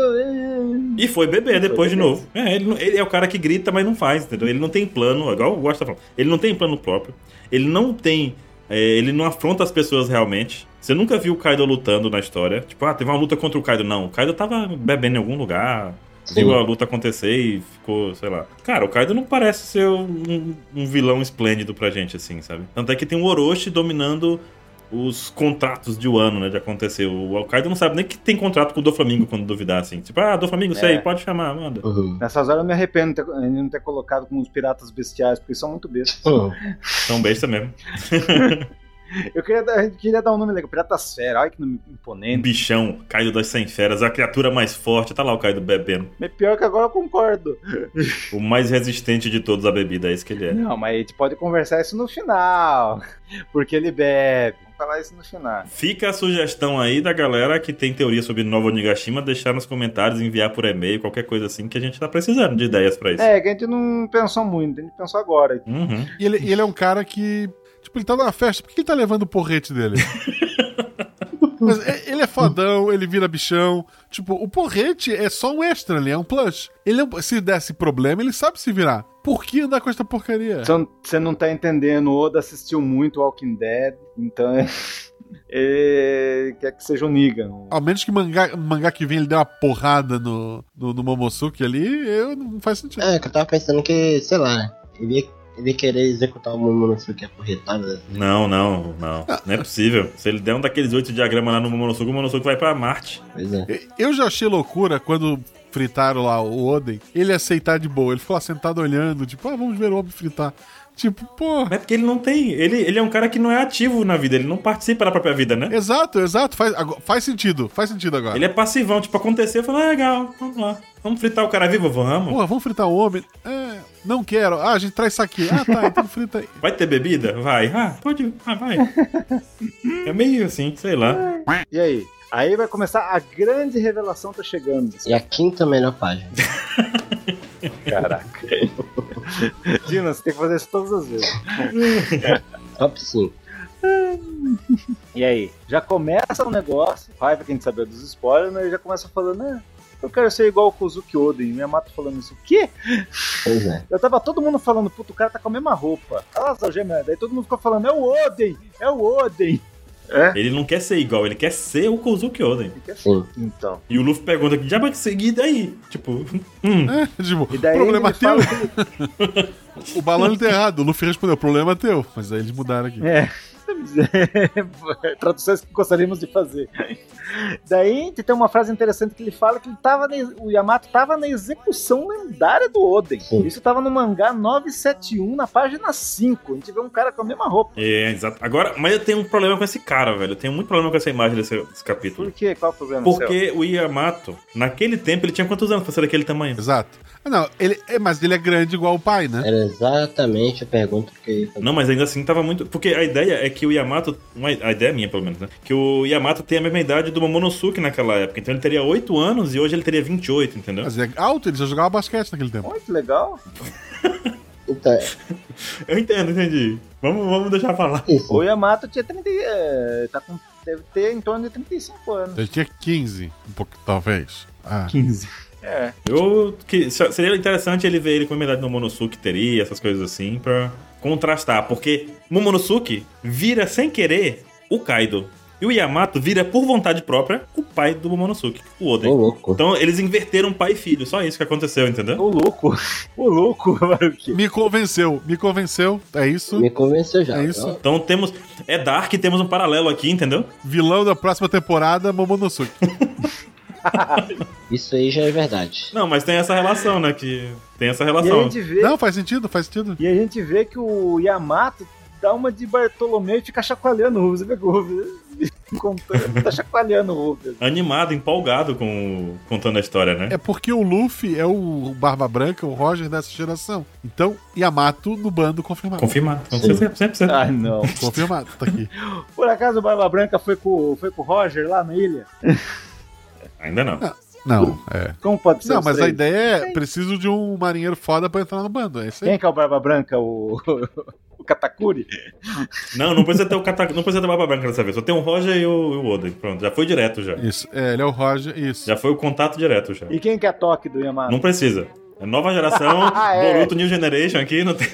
E foi beber E foi depois de novo. É, ele, ele é o cara que grita, mas não faz, entendeu? Ele não tem plano, igual o Gosta falando. Ele não tem plano próprio. Ele não tem. É, ele não afronta as pessoas realmente. Você nunca viu o Kaido lutando na história. Tipo, ah, teve uma luta contra o Kaido. Não, o Kaido tava bebendo em algum lugar. Sim. Viu a luta acontecer e ficou, sei lá. Cara, o Kaido não parece ser um, um vilão esplêndido pra gente, assim, sabe? Tanto é que tem o Orochi dominando os contratos de Wano, né, de acontecer. O Kaido não sabe nem que tem contrato com o Doflamingo quando duvidar, assim. Tipo, ah, Doflamingo, sei, É. pode chamar, manda. Uhum. Nessas horas eu me arrependo de não ter colocado como os piratas bestiais, porque eles são muito bestas. Hum. São besta mesmo. *laughs* Eu queria, queria dar um nome legal, Piratasfera, olha que nome Um imponente. bichão, Kaido das 100 feras, a criatura mais forte. Tá lá o Kaido bebendo. Mas pior que agora eu concordo. *laughs* O mais resistente de todos a bebida, é isso que ele é. Não, mas a gente pode conversar isso no final. Porque ele bebe. Falar isso no final. Fica a sugestão aí da galera que tem teoria sobre Nova Onigashima, deixar nos comentários, enviar por e-mail, qualquer coisa assim, que a gente tá precisando de ideias pra isso. É, que a gente não pensou muito, a gente pensou agora. Uhum. E ele, ele é um cara que. Tipo, ele tá numa festa, por que ele tá levando o porrete dele? *laughs* Mas é- ele é fodão, ele vira bichão. Tipo, o porrete é só um extra ali, é um plus. Ele, é um- se desse problema, ele sabe se virar. Por que andar com essa porcaria? Você não tá entendendo, o Oda assistiu muito Walking Dead, então ele *laughs* quer que seja o Negan. Ao menos que mangá, mangá que vem ele deu uma porrada no, no, no Momosuke ali, eu, não faz sentido. É, que eu tava pensando que, sei lá, ele ia, ele ia querer executar o Momonosuke aporretado. Não, não, não. Não é possível. Se ele der um daqueles oito diagramas lá no Momonosuke, o Momonosuke vai pra Marte. Pois é. Eu já achei loucura quando fritaram lá o Oden, ele aceitar de boa. Ele ficou lá sentado olhando, tipo, ah, vamos ver o homem fritar. Tipo, porra. É porque ele não tem. Ele, ele é um cara que não é ativo na vida, ele não participa da própria vida, né? Exato, exato. Faz, faz sentido, faz sentido agora. Ele é passivão, tipo, aconteceu, eu falo, ah, legal, vamos lá. Vamos fritar o cara vivo? Vamos. Porra, vamos fritar o homem? É, não quero. Ah, a gente traz isso aqui. Ah, tá, então frita aí. *laughs* Vai ter bebida? Vai. Ah, pode. Ah, vai. é meio assim, sei lá. E aí? Aí vai começar a grande revelação tá chegando. E a quinta melhor página. *laughs* Caraca. Dina, você tem que fazer isso todas as vezes. Top 5. E aí? Já começa o negócio, raiva quem saber dos spoilers, né? Ele já começa falando, né? Eu quero ser igual o Kozuki Oden. Minha mata falando isso. O quê? Pois é. Eu tava todo mundo falando, puto, o cara tá com a mesma roupa. Olha as algemas. Daí todo mundo ficou falando, é o Oden! É o Oden! É? Ele não quer ser igual, ele quer ser o Kozuki Oden. Sim. Então. E o Luffy pergunta, que diabo é que seguir daí? Tipo, hum, É, tipo, E daí problema ele teu. que- *laughs* O balão tá errado. O Luffy respondeu, problema teu. Mas aí eles mudaram aqui. É. *laughs* Traduções que gostaríamos de fazer. Daí tem uma frase interessante que ele fala que ele tava na- o Yamato tava na execução lendária do Oden. Sim. Isso tava no mangá 971, na página 5. A gente vê um cara com a mesma roupa. é, exato. Agora, mas eu tenho um problema com esse cara, velho. Eu tenho muito problema com essa imagem desse, desse capítulo. Por quê? Qual o problema? seu? Porque o Yamato, naquele tempo, ele tinha quantos anos pra ser daquele tamanho? Exato. Ah, não, ele, é, mas ele é grande igual o pai, né? Era exatamente a pergunta que eu ia fazer. Não, mas ainda assim tava muito. Porque a ideia é que o Yamato. uma- A ideia é minha, pelo menos, né? Que o Yamato tem a mesma idade do Momonosuke naquela época. Então ele teria 8 anos e hoje ele teria 28, entendeu? Mas é alto, ele já jogava basquete naquele tempo. Muito legal. *laughs* Então, Eu entendo, entendi. Vamos, vamos deixar falar. Isso. O Yamato tinha 30. é, tá com, deve ter em torno de 35 anos. Ele tinha 15, um pouco, talvez. Ah. 15. É. Eu, que, se- seria interessante ele ver ele com a idade no Momonosuke teria, essas coisas assim, pra contrastar. Porque Momonosuke vira sem querer o Kaido. E o Yamato vira por vontade própria o pai do Momonosuke, o Oden. Ô, louco. Então eles inverteram pai e filho, só isso que aconteceu, entendeu? O louco. O louco. *laughs* Me convenceu, me convenceu. É isso. Me convenceu já. É isso. Então temos. É Dark, temos um paralelo aqui, entendeu? Vilão da próxima temporada, Momonosuke. *laughs* Isso aí já é verdade. Não, mas tem essa relação, né? Que tem essa E a relação. gente vê. Não, faz sentido, faz sentido. E a gente vê que o Yamato dá uma de Bartolomeu e fica chacoalhando o Rufus. Você que o *laughs* contando, tá chacoalhando o Rufus. Animado, empolgado com contando a história, né? É porque o Luffy é o Barba Branca, o Roger dessa geração. Então, Yamato no bando confirmado. Confirmado. Sim. 100%. Ah, não. Confirmado, tá aqui. *laughs* Por acaso o Barba Branca foi com, foi com o Roger lá na ilha? Ainda não. Não, é. Como pode ser? Não, mas a três? ideia é: preciso de um marinheiro foda pra entrar no bando. É isso aí. Quem que é o Barba Branca? O, *laughs* o Katakuri? Não, não precisa ter o cata... não precisa ter Barba Branca dessa vez. Só tem o Roger e o, e o Oden. Pronto, já foi direto já. Isso, é, ele é o Roger, isso. Já foi o contato direto já. E quem que é a Toque do Yamato? Não precisa. É nova geração, *laughs* É. Boruto New Generation aqui, não tem.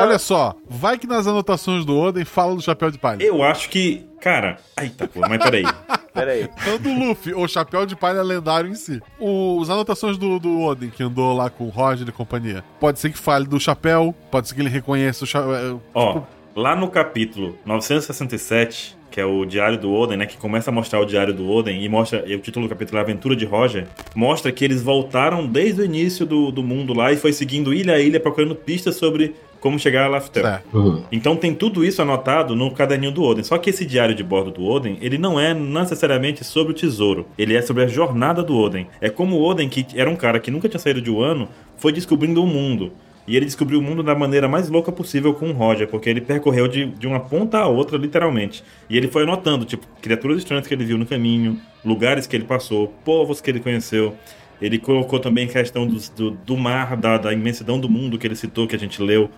Olha só, vai que nas anotações do Oden fala do chapéu de palha. Eu acho que. Cara. Eita, pô, mas peraí. Pera aí. Não do Luffy, o chapéu de palha lendário em si. O- as anotações do, do Oden, que andou lá com o Roger e companhia. Pode ser que fale do chapéu, pode ser que ele reconheça o chapéu. Ó, lá no capítulo 967, que é o diário do Oden, né? Que começa a mostrar o diário do Oden e mostra. E o título do capítulo é Aventura de Roger. Mostra que eles voltaram desde o início do, do mundo lá e foi seguindo ilha a ilha procurando pistas sobre como chegar a Laftel. É. Uhum. Então tem tudo isso anotado no caderninho do Oden. Só que esse diário de bordo do Oden, ele não é necessariamente sobre o tesouro. Ele é sobre a jornada do Oden. É como o Oden, que era um cara que nunca tinha saído de Wano, foi descobrindo o mundo. E ele descobriu o mundo da maneira mais louca possível com o Roger, porque ele percorreu de, de uma ponta a outra, literalmente. E ele foi anotando, tipo, criaturas estranhas que ele viu no caminho, lugares que ele passou, povos que ele conheceu. Ele colocou também a questão dos- do, do mar, da, da imensidão do mundo que ele citou, que a gente leu.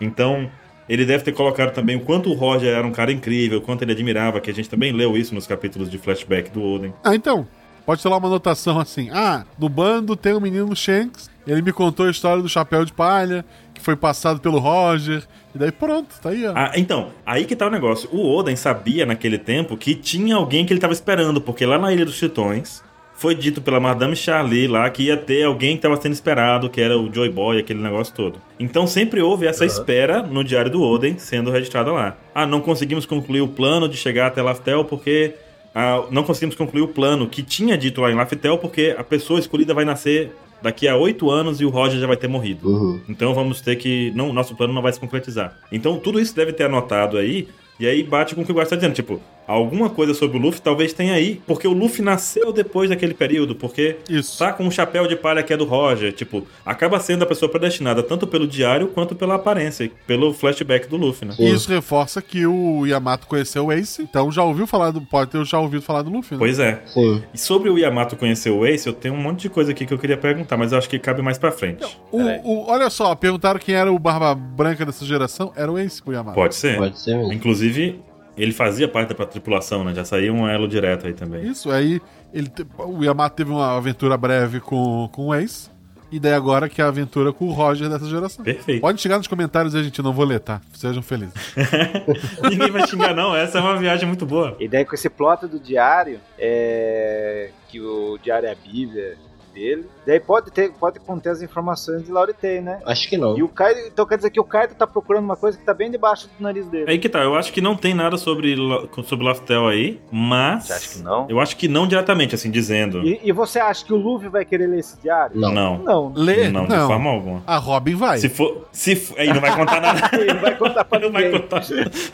Então, ele deve ter colocado também o quanto o Roger era um cara incrível, o quanto ele admirava, que a gente também leu isso nos capítulos de flashback do Oden. Ah, então. Pode ser lá uma anotação assim: ah, no bando tem um menino Shanks, ele me contou a história do chapéu de palha, que foi passado pelo Roger, e daí pronto, tá aí, ó. Ah, então, aí que tá o negócio. O Oden sabia naquele tempo que tinha alguém que ele tava esperando, porque lá na Ilha dos Tritões foi dito pela Madame Charlie lá que ia ter alguém que tava sendo esperado, que era o Joy Boy, aquele negócio todo. Então sempre houve essa espera no diário do Oden sendo registrada lá. Ah, não conseguimos concluir o plano de chegar até Laftel porque ah, não conseguimos concluir o plano que tinha dito lá em Laftel porque a pessoa escolhida vai nascer daqui a oito anos e o Roger já vai ter morrido. Uhum. Então vamos ter que. Não, nosso plano não vai se concretizar. Então tudo isso deve ter anotado aí. E aí bate com o que o Guarda está dizendo. Tipo, alguma coisa sobre o Luffy talvez tenha aí. Porque o Luffy nasceu depois daquele período. Porque Isso. tá com o chapéu de palha que é do Roger. Tipo, acaba sendo a pessoa predestinada tanto pelo diário quanto pela aparência. Pelo flashback do Luffy, né? Sim. E isso reforça que o Yamato conheceu o Ace, então já ouviu falar do. Pode ter já ouvido falar do Luffy, né? Pois é. Sim. E sobre o Yamato conhecer o Ace, eu tenho um monte de coisa aqui que eu queria perguntar, mas eu acho que cabe mais pra frente. O, o- olha só, perguntaram quem era o Barba Branca dessa geração. Era o Ace com o Yamato. Pode ser. Pode ser mesmo. Inclusive, ele fazia parte da tripulação, né? Já saiu um elo direto aí também. Isso, aí ele te- o Yamato teve uma aventura breve com, com o Ace. E daí agora que é a aventura com o Roger dessa geração. Perfeito. Pode chegar nos comentários aí, gente, não vou ler, tá? Sejam felizes. *laughs* Ninguém vai xingar, não. Essa é uma viagem muito boa. E daí com esse plot do diário, é... que o diário é a bíblia dele, daí pode, ter, pode conter as informações de Lauritei, né? Acho que não. E o Kaido, então quer dizer que o Kaido tá procurando uma coisa que tá bem debaixo do nariz dele. Aí que tá, eu acho que não tem nada sobre, sobre Laftel aí, mas. Você acha que não? Eu acho que não diretamente, assim, dizendo. E, e você acha que o Luffy vai querer ler esse diário? Não. Não. Não. Ler? Não, de forma alguma. A Robin vai. Se for. Se for aí não vai contar nada. *laughs* Ele não vai contar pra *laughs* não vai ninguém. contar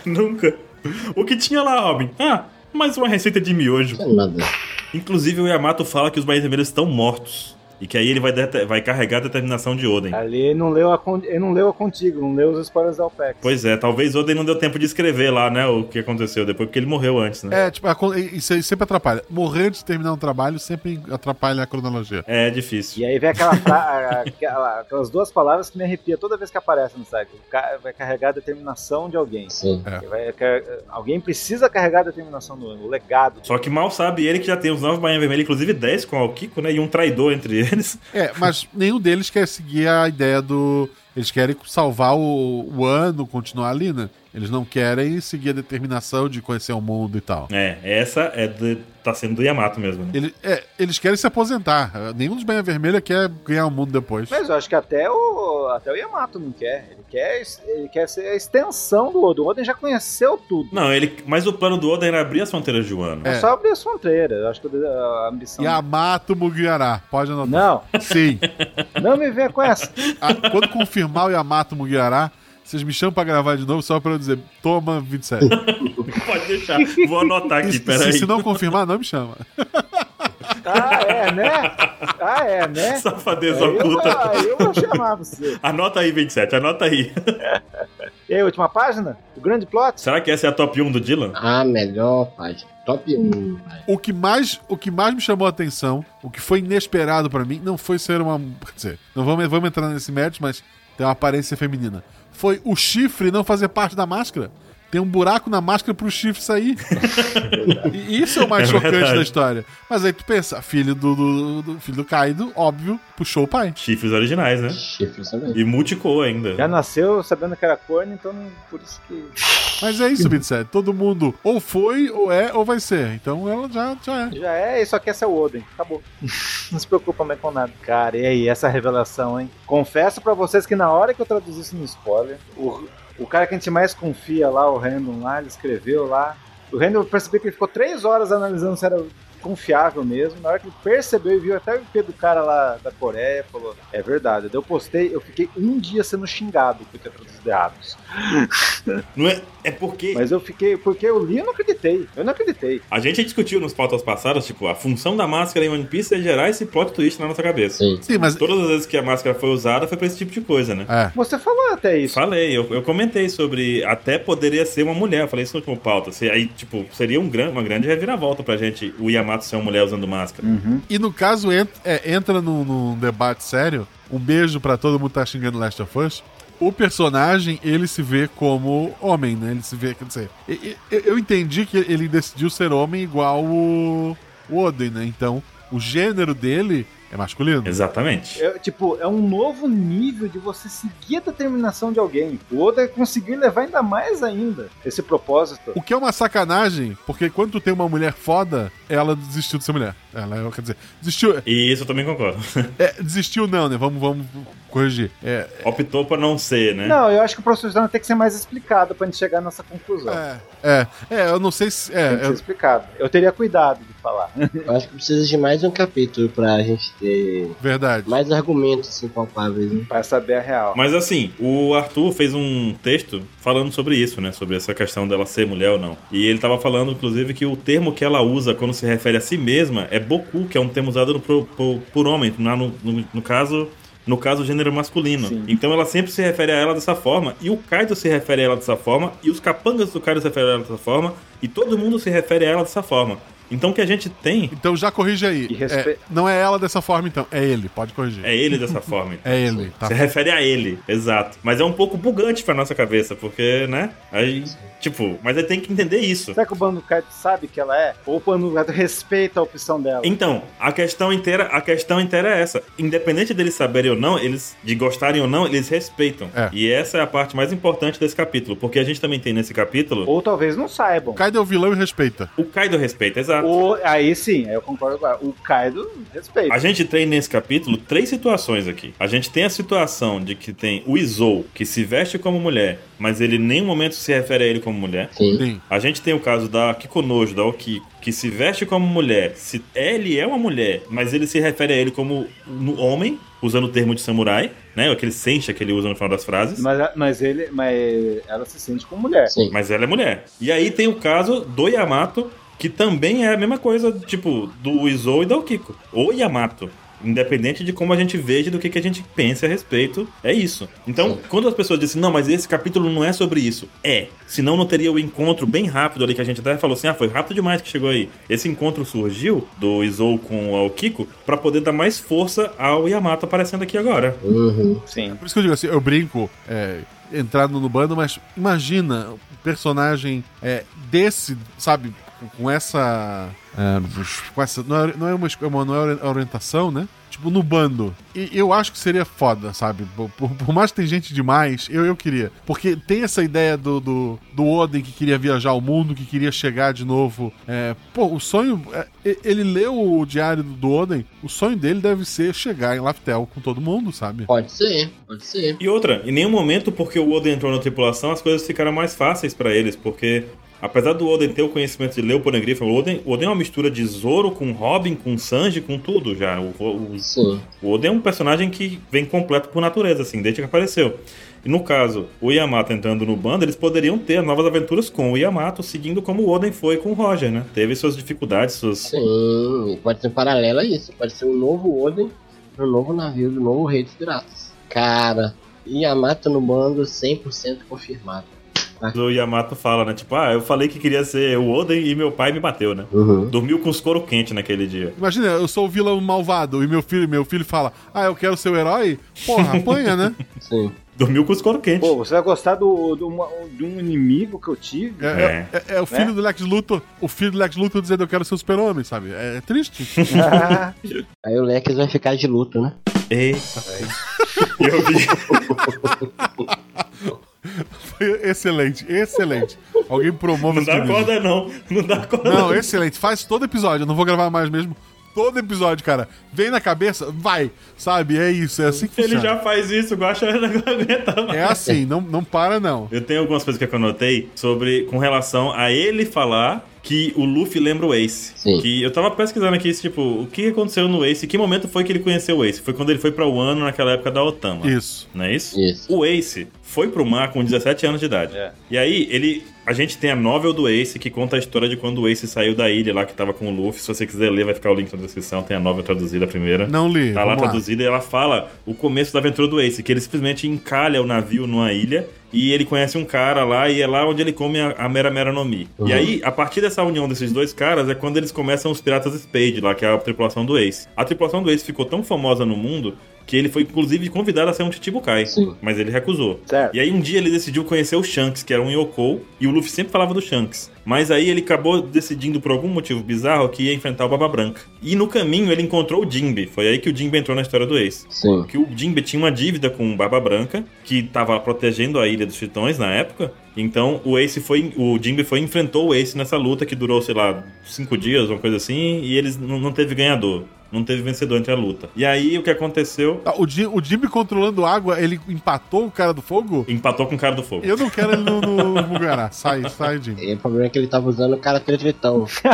nunca. O que tinha lá, Robin? Ah, mais uma receita de miojo. Inclusive, o Yamato fala que os Vermelhos estão mortos. E que aí ele vai, vai carregar a determinação de Oden. Ali ele não leu a, con- ele não leu a contigo, não leu os spoilers da OPEX. Pois é, talvez Oden não deu tempo de escrever lá, né, o que aconteceu depois, porque ele morreu antes, né? É, tipo, a con- isso aí sempre atrapalha. Morrer antes de terminar um trabalho sempre atrapalha a cronologia. É, difícil. E aí vem aquela, *laughs* aquela- aquelas duas palavras que me arrepia toda vez que aparece no site. Vai carregar a determinação de alguém. Sim. Vai car- alguém precisa carregar a determinação do o legado. Só que mal sabe ele que já tem os nove Bainha Vermelha, inclusive 10 com o Alkiko, né? E um traidor entre eles. É, mas nenhum deles quer seguir a ideia do. Eles querem salvar o, o ano, continuar ali, né? Eles não querem seguir a determinação de conhecer o mundo e tal. É, essa é de, tá sendo do Yamato mesmo, né? Ele- é, eles querem se aposentar. Nenhum dos Banha Vermelha quer ganhar o mundo depois. Mas eu acho que até o, até o Yamato não quer. Ele quer, ele quer ser a extensão do Oden. O Oden já conheceu tudo. Não, ele. Mas o plano do Oden era abrir as fronteiras de Wano. É É. só abrir as fronteiras. Eu acho que a ambição. Yamato Mugiwara. Pode anotar. Não, Sim. não me venha com essa. *laughs* Ah, quando confirmar o Yamato Mugiwara, vocês me chamam pra gravar de novo só pra eu dizer, toma 27. *laughs* Pode deixar. Vou anotar aqui, se, peraí. se não confirmar, não me chama. *laughs* Ah, é, né? Ah, é, né? Safadeza eu, vou- oculta. aí eu vou chamar você. *laughs* Anota aí, 27, anota aí. E aí, última página? O grande plot? Será que essa é a top 1 do Dylan? A melhor página. Top 1. O que mais, o que mais me chamou a atenção, o que foi inesperado pra mim, não foi ser uma. Quer dizer, não vamos, vamos entrar nesse mérito, mas tem uma aparência feminina. Foi o chifre não fazer parte da máscara. Tem um buraco na máscara pro chifre sair. *laughs* e isso é o mais É chocante verdade. da história. Mas aí tu pensa, filho do, do- do- filho do Kaido, óbvio, puxou o pai. Chifres originais, né? Chifres também. E multicou ainda. Já nasceu sabendo que era corno, então não- por isso que. Mas é isso, 27. Todo mundo ou foi, ou é, ou vai ser. Então ela já, já é. Já é, e só quer ser o Oden. Acabou. *laughs* não se preocupa mais com nada. Cara, e aí, essa revelação, hein? Confesso pra vocês que na hora que eu traduzi isso no spoiler, o, o cara que a gente mais confia lá, o Random lá, ele escreveu lá. O Random, eu percebi que ele ficou três horas analisando se era confiável mesmo. Na hora que ele percebeu e viu até o IP do cara lá da Coreia, falou: É verdade. Eu postei, eu fiquei um dia sendo xingado por ter traduzido errado. *laughs* Não é, é porque Mas eu fiquei, porque eu li, eu não acreditei. Eu não acreditei. a gente discutiu nos pautas passadas, tipo, a função da máscara em One Piece é gerar esse plot twist na nossa cabeça. Sim. Sim, mas. Todas as vezes que a máscara foi usada foi pra esse tipo de coisa, né? É. Você falou até isso. Falei, eu, eu comentei sobre até poderia ser uma mulher, eu falei isso no último pauta. Se, aí, tipo, seria um gran, uma grande reviravolta pra gente o Yamato ser uma mulher usando máscara. Uhum. E no caso, ent- é, entra num, num debate sério. Um beijo pra todo mundo que tá xingando Last of Us. O personagem, ele se vê como homem, né? Ele se vê, quer dizer... Eu entendi que ele decidiu ser homem igual o, o Oden, né? Então, o gênero dele é masculino. Exatamente. É, tipo, é um novo nível de você seguir a determinação de alguém. O Oda conseguiu levar ainda mais ainda esse propósito. O que é uma sacanagem, porque quando tu tem uma mulher foda, ela desistiu de ser mulher. Ela, quer dizer, desistiu... E isso eu também concordo. *laughs* É, desistiu não, né? Vamos, vamos corrigir. É, Optou pra não ser, né? Não, eu acho que o professor tem que ser mais explicado pra gente chegar nessa conclusão. é, é, é, eu não sei se... É, Tem que ser eu- explicado. Eu teria cuidado de falar. *laughs* Eu acho que precisa de mais um capítulo pra gente ter verdade. mais argumentos assim, palpáveis. Né? pra saber a real. Mas assim, o Arthur fez um texto falando sobre isso, né? Sobre essa questão dela ser mulher ou não. E ele tava falando, inclusive, que o termo que ela usa quando se refere a si mesma é boku, que é um termo usado por, por, por homem, no, no, no caso. No caso, gênero masculino. Sim. Então ela sempre se refere a ela dessa forma. E o Kaido se refere a ela dessa forma. E os capangas do Kaido se referem a ela dessa forma. E todo mundo se refere a ela dessa forma. Então o que a gente tem Então já corrige aí. Respe- É, não é ela dessa forma, então. É ele, pode corrigir. é ele dessa forma. então. *laughs* É ele, tá. Se refere a ele, exato. Mas é um pouco bugante pra nossa cabeça, porque, né? Aí, tipo, mas aí tem que entender isso. Será que o Bando Kaido sabe que ela é? Ou o Bando Kaido respeita a opção dela? Então, a questão inteira, a questão inteira é essa. Independente deles saberem ou não, eles de gostarem ou não, eles respeitam. É. E essa é a parte mais importante desse capítulo, porque a gente também tem nesse capítulo Ou talvez não saibam. O Kaido é o vilão e respeita. o Kaido respeita, exato. Ou, aí sim, eu concordo agora. O Kaido respeita. A gente tem nesse capítulo três situações aqui. A gente tem a situação de que tem o Izou, que se veste como mulher, mas ele em nenhum momento se refere a ele como mulher. Sim. Sim. A gente tem o caso da Kikonojo, da Okiko, que se veste como mulher. Se ele é uma mulher, mas ele se refere a ele como um homem, usando o termo de samurai, né? Aquele sencha que ele usa no final das frases. Mas, mas ele, mas ela se sente como mulher. Sim. Mas ela é mulher. E aí tem o caso do Yamato, que também é a mesma coisa, tipo, do Izou e da Okiko. O Yamato. Independente de como a gente veja e do que, que a gente pense a respeito, é isso. Então, quando as pessoas dizem, não, mas esse capítulo não é sobre isso, é. Senão não teria o encontro bem rápido ali que a gente até falou assim, ah, foi rápido demais que chegou aí. Esse encontro surgiu do Izou com o Aokiko para poder dar mais força ao Yamato aparecendo aqui agora. Uhum. Sim. Por isso que eu digo assim, eu brinco, é, entrando no bando, mas imagina um personagem é, desse, sabe, com- com essa. é, com essa não é, não é uma, esco- não é orientação, né? Tipo, no bando. E eu acho que seria foda, sabe? Por, por- mais que tem gente demais, eu, eu queria. Porque tem essa ideia do, do, do Oden que queria viajar ao mundo, que queria chegar de novo. É, pô, o sonho. é, ele leu o diário do Oden, o sonho dele deve ser chegar em Laftel com todo mundo, sabe? Pode ser, pode ser. E outra, em nenhum momento, porque o Oden entrou na tripulação, as coisas ficaram mais fáceis pra eles, porque apesar do Oden ter o conhecimento de ler o Poneglyph, o Oden, o Oden é uma mistura de Zoro com Robin, com Sanji, com tudo já. O, o, Sim. o Oden é um personagem que vem completo por natureza, assim, desde que apareceu. E no caso, o Yamato entrando no bando, eles poderiam ter novas aventuras com o Yamato, seguindo como o Oden foi com o Roger, né? Teve suas dificuldades, suas. Sim, pode ser um paralelo a isso. Pode ser um novo Oden no novo navio do novo Rei dos Piratas. Cara, Yamato no bando 100% confirmado. O Yamato fala, né? Tipo, ah, eu falei que queria ser o Oden e meu pai me bateu, né? Uhum. Dormiu com os couro quente naquele dia. Imagina, eu sou o vilão malvado e meu filho, meu filho fala: Ah, eu quero ser o herói? Porra, apanha, né? *laughs* Sim. Dormiu com os couro quente. Pô, você vai gostar do, do de um inimigo que eu tive? É, é- é- é o filho do Lex Luthor, o filho do Lex Luthor dizendo eu quero ser o super-homem, sabe? É, triste. Ah, *laughs* Aí o Lex vai ficar de luto, né? Eita. Eu vi. *laughs* *laughs* Foi excelente, excelente. Alguém promove Não dá vídeo. corda, não. Não dá corda. Não, excelente. Faz todo episódio. Eu não vou gravar mais mesmo. Todo episódio, cara. Vem na cabeça, vai. Sabe? É isso. É assim que Ele funciona. já faz isso, o Guaxa não aguenta mais. É assim, não, não para, não. Eu tenho algumas coisas que eu anotei sobre com relação a ele falar que o Luffy lembra o Ace. Sim. Que eu tava pesquisando aqui, tipo, o que aconteceu no Ace? Que momento foi que ele conheceu o Ace? Foi quando ele foi pra Wano naquela época da Otama. Isso. Não é isso? Isso. O Ace foi pro mar com 17 anos de idade. É. E aí, ele. A gente tem a novel do Ace que conta a história de quando o Ace saiu da ilha lá que tava com o Luffy. Se você quiser ler, vai ficar o link na descrição. Tem a novel traduzida a primeira. Não li. Tá lá vamos traduzida e ela fala o começo da aventura do Ace, que ele simplesmente encalha o navio numa ilha e ele conhece um cara lá e é lá onde ele come a, a Mera Mera no Mi. Uhum. E aí, a partir dessa união desses dois caras, é quando eles começam os Piratas Spade lá, que é a tripulação do Ace. A tripulação do Ace ficou tão famosa no mundo que ele foi inclusive convidado a ser um Chichibukai, Sim. mas ele recusou. Certo. E aí um dia ele decidiu conhecer o Shanks, que era um Yoko, e o Luffy sempre falava do Shanks. Mas aí ele acabou decidindo por algum motivo bizarro que ia enfrentar o Baba Branca. E no caminho ele encontrou o Jinbe. Foi aí que o Jinbe entrou na história do Ace Sim. que o Jinbe tinha uma dívida com o Barba Branca, que estava protegendo a Ilha dos Tritões na época. Então o Ace foi. O Jinbe foi enfrentou o Ace nessa luta que durou, sei lá, cinco dias, uma coisa assim, e eles não, não teve ganhador. Não teve vencedor entre a luta. E aí o que aconteceu? Ah, o, Jim, o Jimmy controlando água, ele empatou o cara do fogo? Empatou com o cara do fogo. Eu não quero ele no, no, no Mugará. Sai, sai, Jimmy. E o problema é que ele tava usando o cara tretritão. *laughs*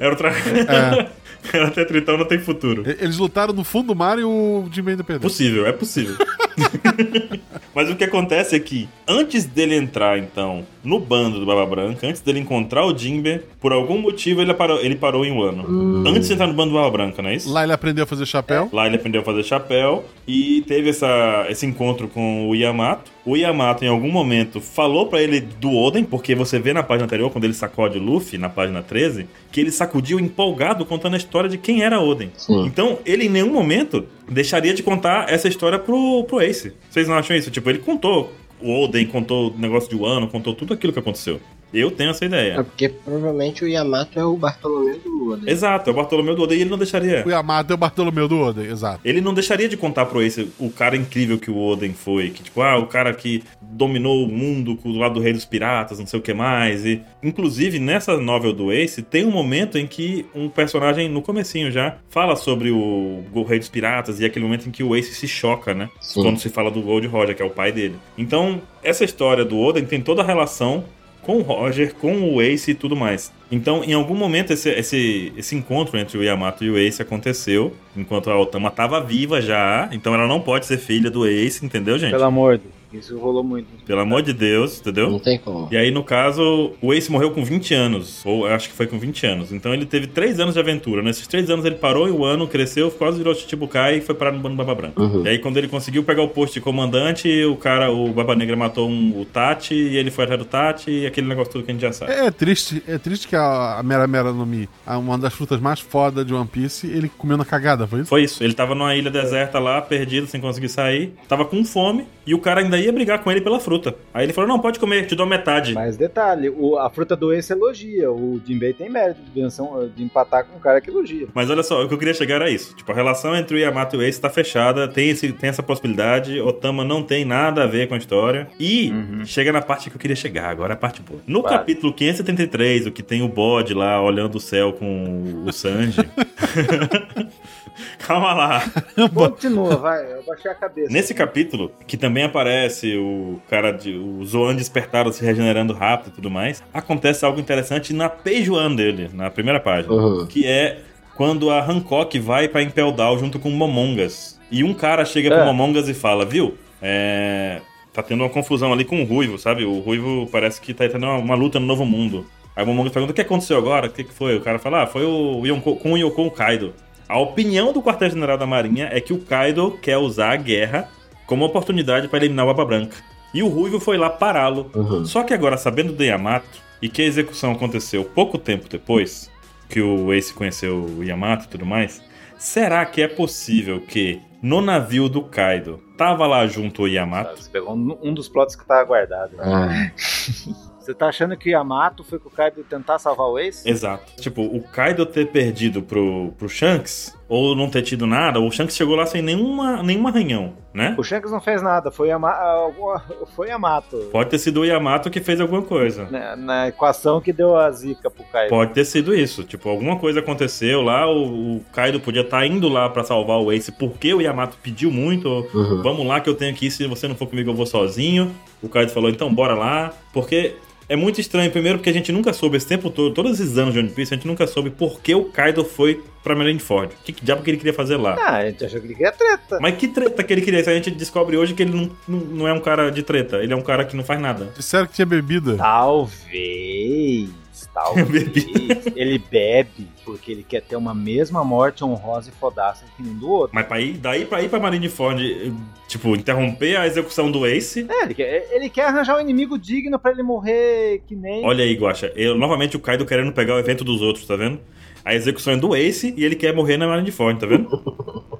Era outra. É. *laughs* Era até Tritão não tem futuro. Eles lutaram no fundo do mar e o Jimmy ainda perdeu. Possível, é possível. *laughs* Mas o que acontece é que, antes dele entrar, então, no bando do Baba Branca, antes dele encontrar o Jinbe, por algum motivo ele parou, ele parou em Wano. Antes de entrar no bando do Baba Branca, não é isso? Lá ele aprendeu a fazer chapéu. Lá ele aprendeu a fazer chapéu e teve essa, esse encontro com o Yamato. O Yamato, em algum momento, falou pra ele do Oden, porque você vê na página anterior, quando ele sacode o Luffy, na página 13, que ele sacudiu empolgado contando a história de quem era Oden. Sim. Então, ele em nenhum momento deixaria de contar essa história pro, pro Ace. Vocês não acham isso? Tipo, ele contou o Oden, contou o negócio de Wano, contou tudo aquilo que aconteceu. Eu tenho essa É ideia. porque provavelmente o Yamato é o Bartolomeu do Oden. Exato, é o Bartolomeu do Oden e ele não deixaria. O Yamato é o Bartolomeu do Oden, exato. Ele não deixaria de contar pro Ace o cara incrível que o Oden foi. Que, tipo, ah, o cara que dominou o mundo do lado do Rei dos Piratas, não sei o que mais. E, inclusive, nessa novel do Ace, tem um momento em que um personagem, no comecinho já, fala sobre o, o Rei dos Piratas e aquele momento em que o Ace se choca, né? Sim. Quando se fala do Gold Roger, que é o pai dele. Então, essa história do Oden tem toda a relação com o Roger, com o Ace e tudo mais. Então, em algum momento, esse, esse, esse encontro entre o Yamato e o Ace aconteceu, enquanto a Otama estava viva já, então ela não pode ser filha do Ace, entendeu, gente? Pelo amor de Isso rolou muito. Pelo amor de Deus, entendeu? Não tem como. E aí, no caso, o Ace morreu com 20 anos. Ou acho que foi com 20 anos. Então ele teve 3 anos de aventura. Nesses 3 anos ele parou em um ano, cresceu, quase virou Chichibukai e foi parar no bando Baba Branca. Uhum. E aí, quando ele conseguiu pegar o posto de comandante, o cara, o Baba Negra matou um- o Tati, e ele foi atrás do Tati, e aquele negócio tudo que a gente já sabe. É, é triste, é triste que a, a Mera Mera no Mi, uma das frutas mais foda de One Piece, ele comeu na cagada, foi isso? Foi isso. Ele tava numa ilha deserta lá, perdido, sem conseguir sair. Tava com fome. E o cara ainda ia brigar com ele pela fruta. Aí ele falou: Não, pode comer, te dou metade. Mas detalhe, o- a fruta do Ace elogia. O Jinbei tem mérito de, venção- de empatar com um cara que elogia. Mas olha só, o que eu queria chegar era isso. Tipo, a relação entre o Yamato e o Ace tá fechada, tem, esse, tem essa possibilidade. Otama não tem nada a ver com a história. E Uhum. chega na parte que eu queria chegar, agora é a parte boa. No Claro. capítulo 573, o que tem o bode lá olhando o céu com o Sanji. *laughs* Calma lá. Continua, vai. Eu baixei a cabeça. Nesse capítulo, que também aparece o cara de. O Zoan despertado se regenerando rápido e tudo mais, acontece algo interessante na page one dele, na primeira página. Uhum. Que é quando a Hancock vai pra Impel Down junto com o Momongas. E um cara chega pro É. Momongas e fala, viu? É. Tá tendo uma confusão ali com o Ruivo, sabe? O Ruivo parece que tá tendo uma, uma luta no Novo Mundo. Aí o Momongas pergunta o que aconteceu agora? O que, que foi? O cara fala, ah, foi o Yonko, com o Yoko Kaido. A opinião do quartel-general da Marinha é que o Kaido quer usar a guerra como oportunidade para eliminar o Aba Branca. E o Ruivo foi lá pará-lo. Uhum. Só que agora, sabendo do Yamato e que a execução aconteceu pouco tempo depois que o Ace conheceu o Yamato e tudo mais, será que é possível que no navio do Kaido tava lá junto o Yamato? Você pegou um, dos plots que tá guardado. Ah, *laughs* Você tá achando que o Yamato foi com o Kaido tentar salvar o Ace? Exato. Tipo, o Kaido ter perdido pro, pro Shanks, ou não ter tido nada, o Shanks chegou lá sem nenhuma, nenhum arranhão, né? O Shanks não fez nada, foi alguma- foi Yamato. Pode ter sido o Yamato que fez alguma coisa. Na, na equação que deu a zica pro Kaido. Pode ter sido isso. Tipo, alguma coisa aconteceu lá, o, o Kaido podia estar indo lá pra salvar o Ace porque o Yamato pediu muito. ou, Uhum. Vamos lá que eu tenho que ir, se você não for comigo eu vou sozinho. O Kaido falou, então bora lá. Porque é muito estranho, primeiro porque a gente nunca soube esse tempo todo, todos esses anos de One Piece, a gente nunca soube por que o Kaido foi pra Marineford. O que, que diabo que ele queria fazer lá? Ah, a gente achou que ele queria treta. Mas que treta que ele queria? Isso a gente descobre hoje que ele não, não, não é um cara de treta, ele é um cara que não faz nada. Disseram que tinha bebida. Talvez. Talvez. *laughs* ele bebe porque ele quer ter uma mesma morte honrosa e fodaça que nem do outro. Mas pra ir, daí pra ir pra Marineford, tipo, interromper a execução do Ace, É, ele quer, ele quer arranjar um inimigo digno pra ele morrer que nem. Olha aí. Eu, novamente o Kaido querendo pegar o evento dos outros, tá vendo? A execução é do Ace e ele quer morrer na Marineford, tá vendo?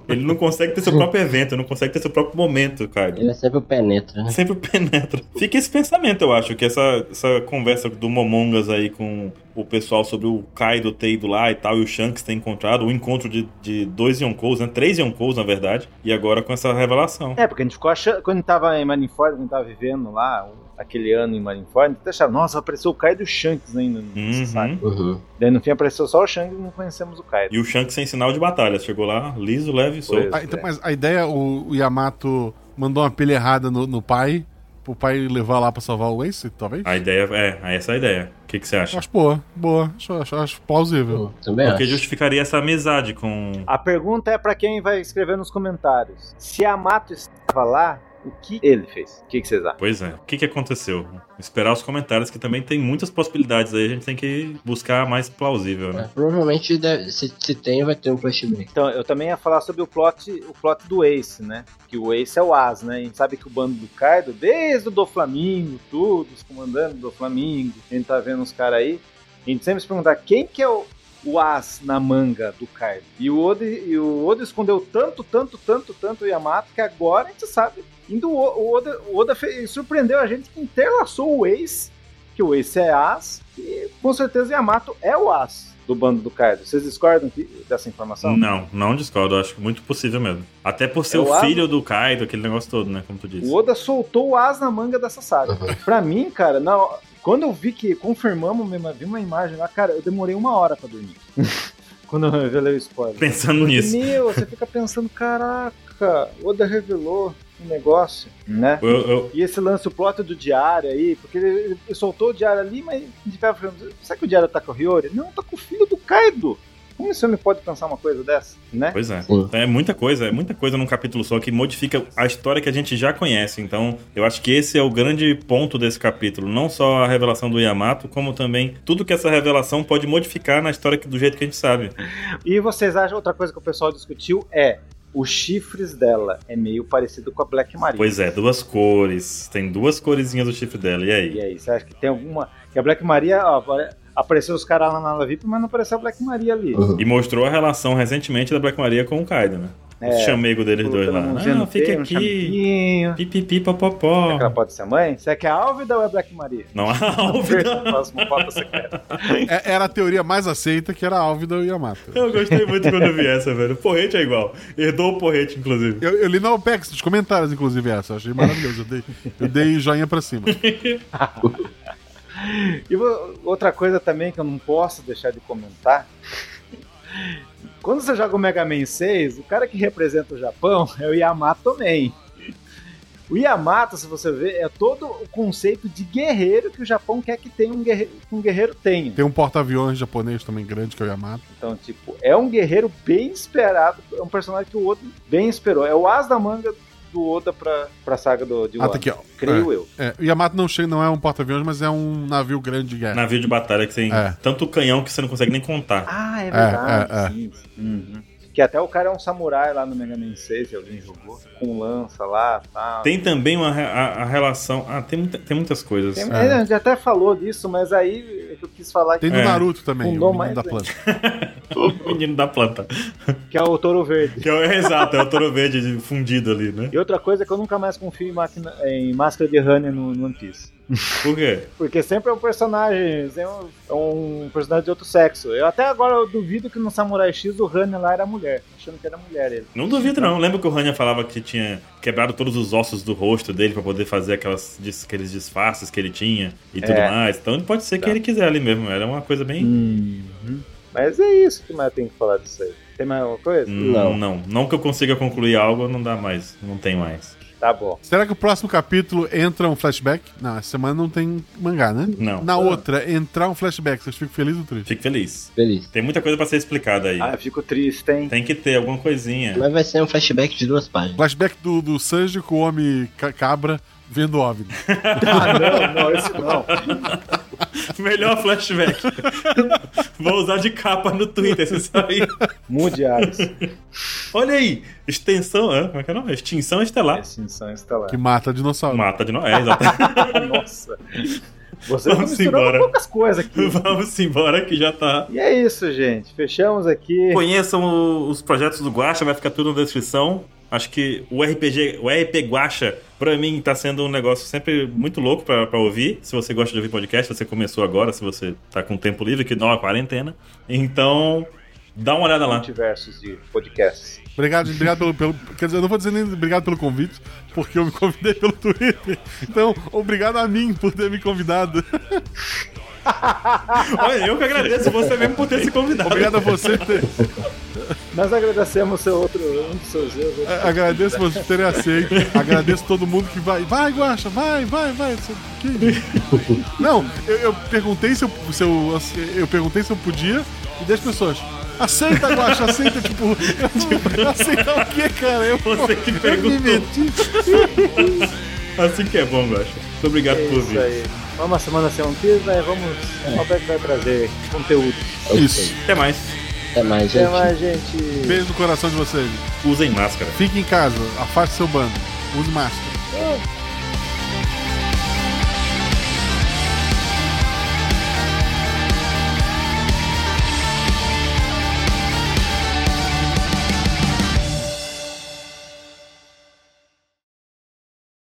Ele não consegue ter seu próprio evento, não consegue ter seu próprio momento, Kaido. ele é sempre o penetra, né? Sempre penetra. Fica esse pensamento, eu acho, que essa, essa conversa do Momongas aí com o pessoal sobre o Kaido ter ido lá e tal, e o Shanks ter encontrado, o encontro de, de dois Yonkous, né? Três Yonkous, na verdade, e agora com essa revelação. É, porque a gente ficou achando. Quando a gente tava em Marineford, quando a gente tava vivendo lá, aquele ano em Marineford, até achava, nossa, apareceu o Kaido e o Shanks ainda. Não Uhum. sabe? Uhum. Daí no fim apareceu só o Shanks e não conhecemos o Kaido. E o Shanks sem sinal de batalha. Chegou lá, liso, leve e solto. Pois. Ah, então, mas a ideia, o, o Yamato mandou uma pilha errada no, no pai, pro pai levar lá pra salvar o Ace, talvez? A ideia é, essa é a ideia. O que, que você acha? Acho boa, boa. Acho, acho, acho plausível. Também Porque acho. justificaria essa amizade com. A pergunta é pra quem vai escrever nos comentários. Se Yamato estava lá, o que ele fez? O que, que vocês acham? Pois é. O que, que aconteceu? Esperar os comentários, que também tem muitas possibilidades aí. A gente tem que buscar a mais plausível, É, né? provavelmente, deve- se, se tem, vai ter um flashback. Então, eu também ia falar sobre o plot, o plot do Ace, né? Que o Ace é o As, né? A gente sabe que o bando do Kaido, desde o do Flamingo, tudo, os comandantes do Flamingo, a gente tá vendo os caras aí. A gente sempre se perguntar quem que é o, o As na manga do Kaido. E o Oda, e o Oda escondeu tanto, tanto, tanto, tanto o Yamato que agora a gente sabe. Indo o, Oda, o Oda fez- surpreendeu a gente que interlaçou o Ace, que o Ace é As, e com certeza Yamato é o As do bando do Kaido. Vocês discordam que- dessa informação? Não, não discordo. Acho muito possível mesmo. Até por ser É o o filho do Kaido, aquele negócio todo, né? Como tu disse. O Oda soltou o as na manga dessa saga. pra mim, cara, na, quando eu vi que confirmamos mesmo, vi uma imagem lá, cara, eu demorei uma hora pra dormir. *laughs* quando eu revelei o spoiler. Pensando nisso. Meu, você fica pensando, caraca, Oda revelou um negócio, né? Eu, eu- E esse lance, o plot do diário aí, porque ele, ele soltou o diário ali, mas a gente ficava falando, será que o diário tá com o Hiyori? Não, tá com o filho do Kaido. Como esse filme pode pensar uma coisa dessa, né? Pois é. É muita coisa, é muita coisa num capítulo só que modifica a história que a gente já conhece. Então, eu acho que esse é o grande ponto desse capítulo. Não só a revelação do Yamato, como também tudo que essa revelação pode modificar na história que- do jeito que a gente sabe. E vocês acham outra coisa que o pessoal discutiu é os chifres dela é meio parecido com a Black Maria. Pois é, duas cores. Tem duas coresinhas do chifre dela. E E aí? aí, você acha que tem alguma. Que a Black Maria, ó, apareceu os caras lá na Nave VIP, mas não apareceu a Black Maria ali. Uhum. E mostrou a relação recentemente da Black Maria com o Kaido, né? É, o chamego deles dois lá. A Não, fica um aqui. Pipipi, Será popopó. que ela pode ser a mãe? Será que é a Álvida ou é a Black Maria? Não, a Álvida. *laughs* É- era a teoria mais aceita, que era a Álvida e o Yamato. Eu gostei muito quando eu vi essa, velho. O porrete é igual. Herdou o porrete, inclusive. Eu, eu li na OPEX, nos comentários, inclusive, essa. Eu achei maravilhoso. Eu dei, eu dei joinha pra cima. *laughs* E outra coisa também que eu não posso deixar de comentar. Quando você joga o Mega Man 6, o cara que representa o Japão *laughs* é o Yamato Man. O Yamato, se você ver, é todo o conceito de guerreiro que o Japão quer que tenha um guerreiro, um guerreiro tenha. Tem um porta-aviões japonês também grande, que é o Yamato. Então, tipo, é um guerreiro bem esperado, é um personagem que o Oda bem esperou. É o as da manga do Oda pra, pra saga do, de Ah, tá aqui, ó. Creio eu. É, o Yamato não, chega, não é um porta-aviões, mas é um navio grande de guerra. Navio de batalha que tem É. tanto canhão que você não consegue nem contar. Ah, é verdade. é, é. sim, sim. Uhum. Que até o cara é um samurai lá no Mega Man 6, se alguém jogou, com lança lá tal. Tem também uma, a, a relação. Ah, tem, muita- tem muitas coisas. Tem- É. A gente até falou disso, mas aí é que eu quis falar Tem que, no É. Naruto também, Fundou o menino mais da planta. *laughs* O menino da planta. que é o Touro Verde. Que é, o- exato, é o touro verde fundido ali, né? E outra coisa é que eu nunca mais confio em, máquina, em Máscara de Honey no, no One Piece. Por quê? Porque sempre é um personagem, é um, é um personagem de outro sexo. Eu até agora eu duvido que no Samurai X o Honey lá era mulher, achando que era mulher ele. Não duvido, não. Lembra que o Rania falava que tinha quebrado todos os ossos do rosto dele pra poder fazer aquelas, aqueles disfarces que ele tinha e tudo É. mais. Então pode ser que Tá. ele quiser ali mesmo. Era uma coisa bem. Uhum. Mas é isso que mais tem que falar disso aí. Tem mais alguma coisa? Não, não. Não que eu consiga concluir algo, não dá mais. Não tem mais. Tá bom. Será que o próximo capítulo entra um flashback? Não, essa semana não tem mangá, né? Não. Na outra, entrar um flashback. Vocês ficam felizes ou tristes? Fico feliz. Feliz. Tem muita coisa pra ser explicada aí. Ah, eu fico triste, hein? Tem que ter alguma coisinha. Mas vai ser um flashback de duas páginas. Flashback do, do Sanji com o homem ca- cabra vendo OVNI. *laughs* Ah, não, não, esse não. Melhor flashback. Vou usar de capa no Twitter, você sabe? Mude Ares. Olha aí, extensão, como é que é o nome? Extinção estelar. Extinção estelar. Que mata dinossauro. Mata de novo. É, exatamente. *laughs* Nossa. Você Vamos tá misturando embora. poucas coisas aqui. Vamos embora que já tá. E é isso, gente. Fechamos aqui. Conheçam os projetos do Guacha, vai ficar tudo na descrição. Acho que o RPG, o RP Guacha, pra mim, tá sendo um negócio sempre muito louco pra, pra ouvir. Se você gosta de ouvir podcast, você começou agora, se você tá com tempo livre, que não é quarentena. Então, dá uma olhada lá. Multiversos de podcasts. Obrigado, obrigado pelo, pelo. Quer dizer, eu não vou dizer nem obrigado pelo convite, porque eu me convidei pelo Twitter. Então, obrigado a mim por ter me convidado. *laughs* Olha, eu que agradeço você mesmo por ter se convidado. Obrigado a você por ter. Nós agradecemos seu outro, um dos seus erros. a- Agradeço vocês por terem aceito. Agradeço todo mundo que vai. Vai, Guacha, vai, vai, vai. Você- que- Não, eu, eu perguntei se eu, se eu. Eu perguntei se eu podia e 10 pessoas. Aceita, Guacha, aceita, tipo. *laughs* Aceitar o quê, cara? Eu, Você que eu me perguntou. meti. Assim que é bom, Guacha. Muito obrigado É por isso vir. aí. Vamos a semana sem um Kiss, né? Vamos. O Roberto vai trazer conteúdo. Isso. Até mais. Até mais, gente. Até mais, gente. Beijo no coração de vocês. Usem máscara. Fique em casa, afaste seu bando. Use máscara. Ah,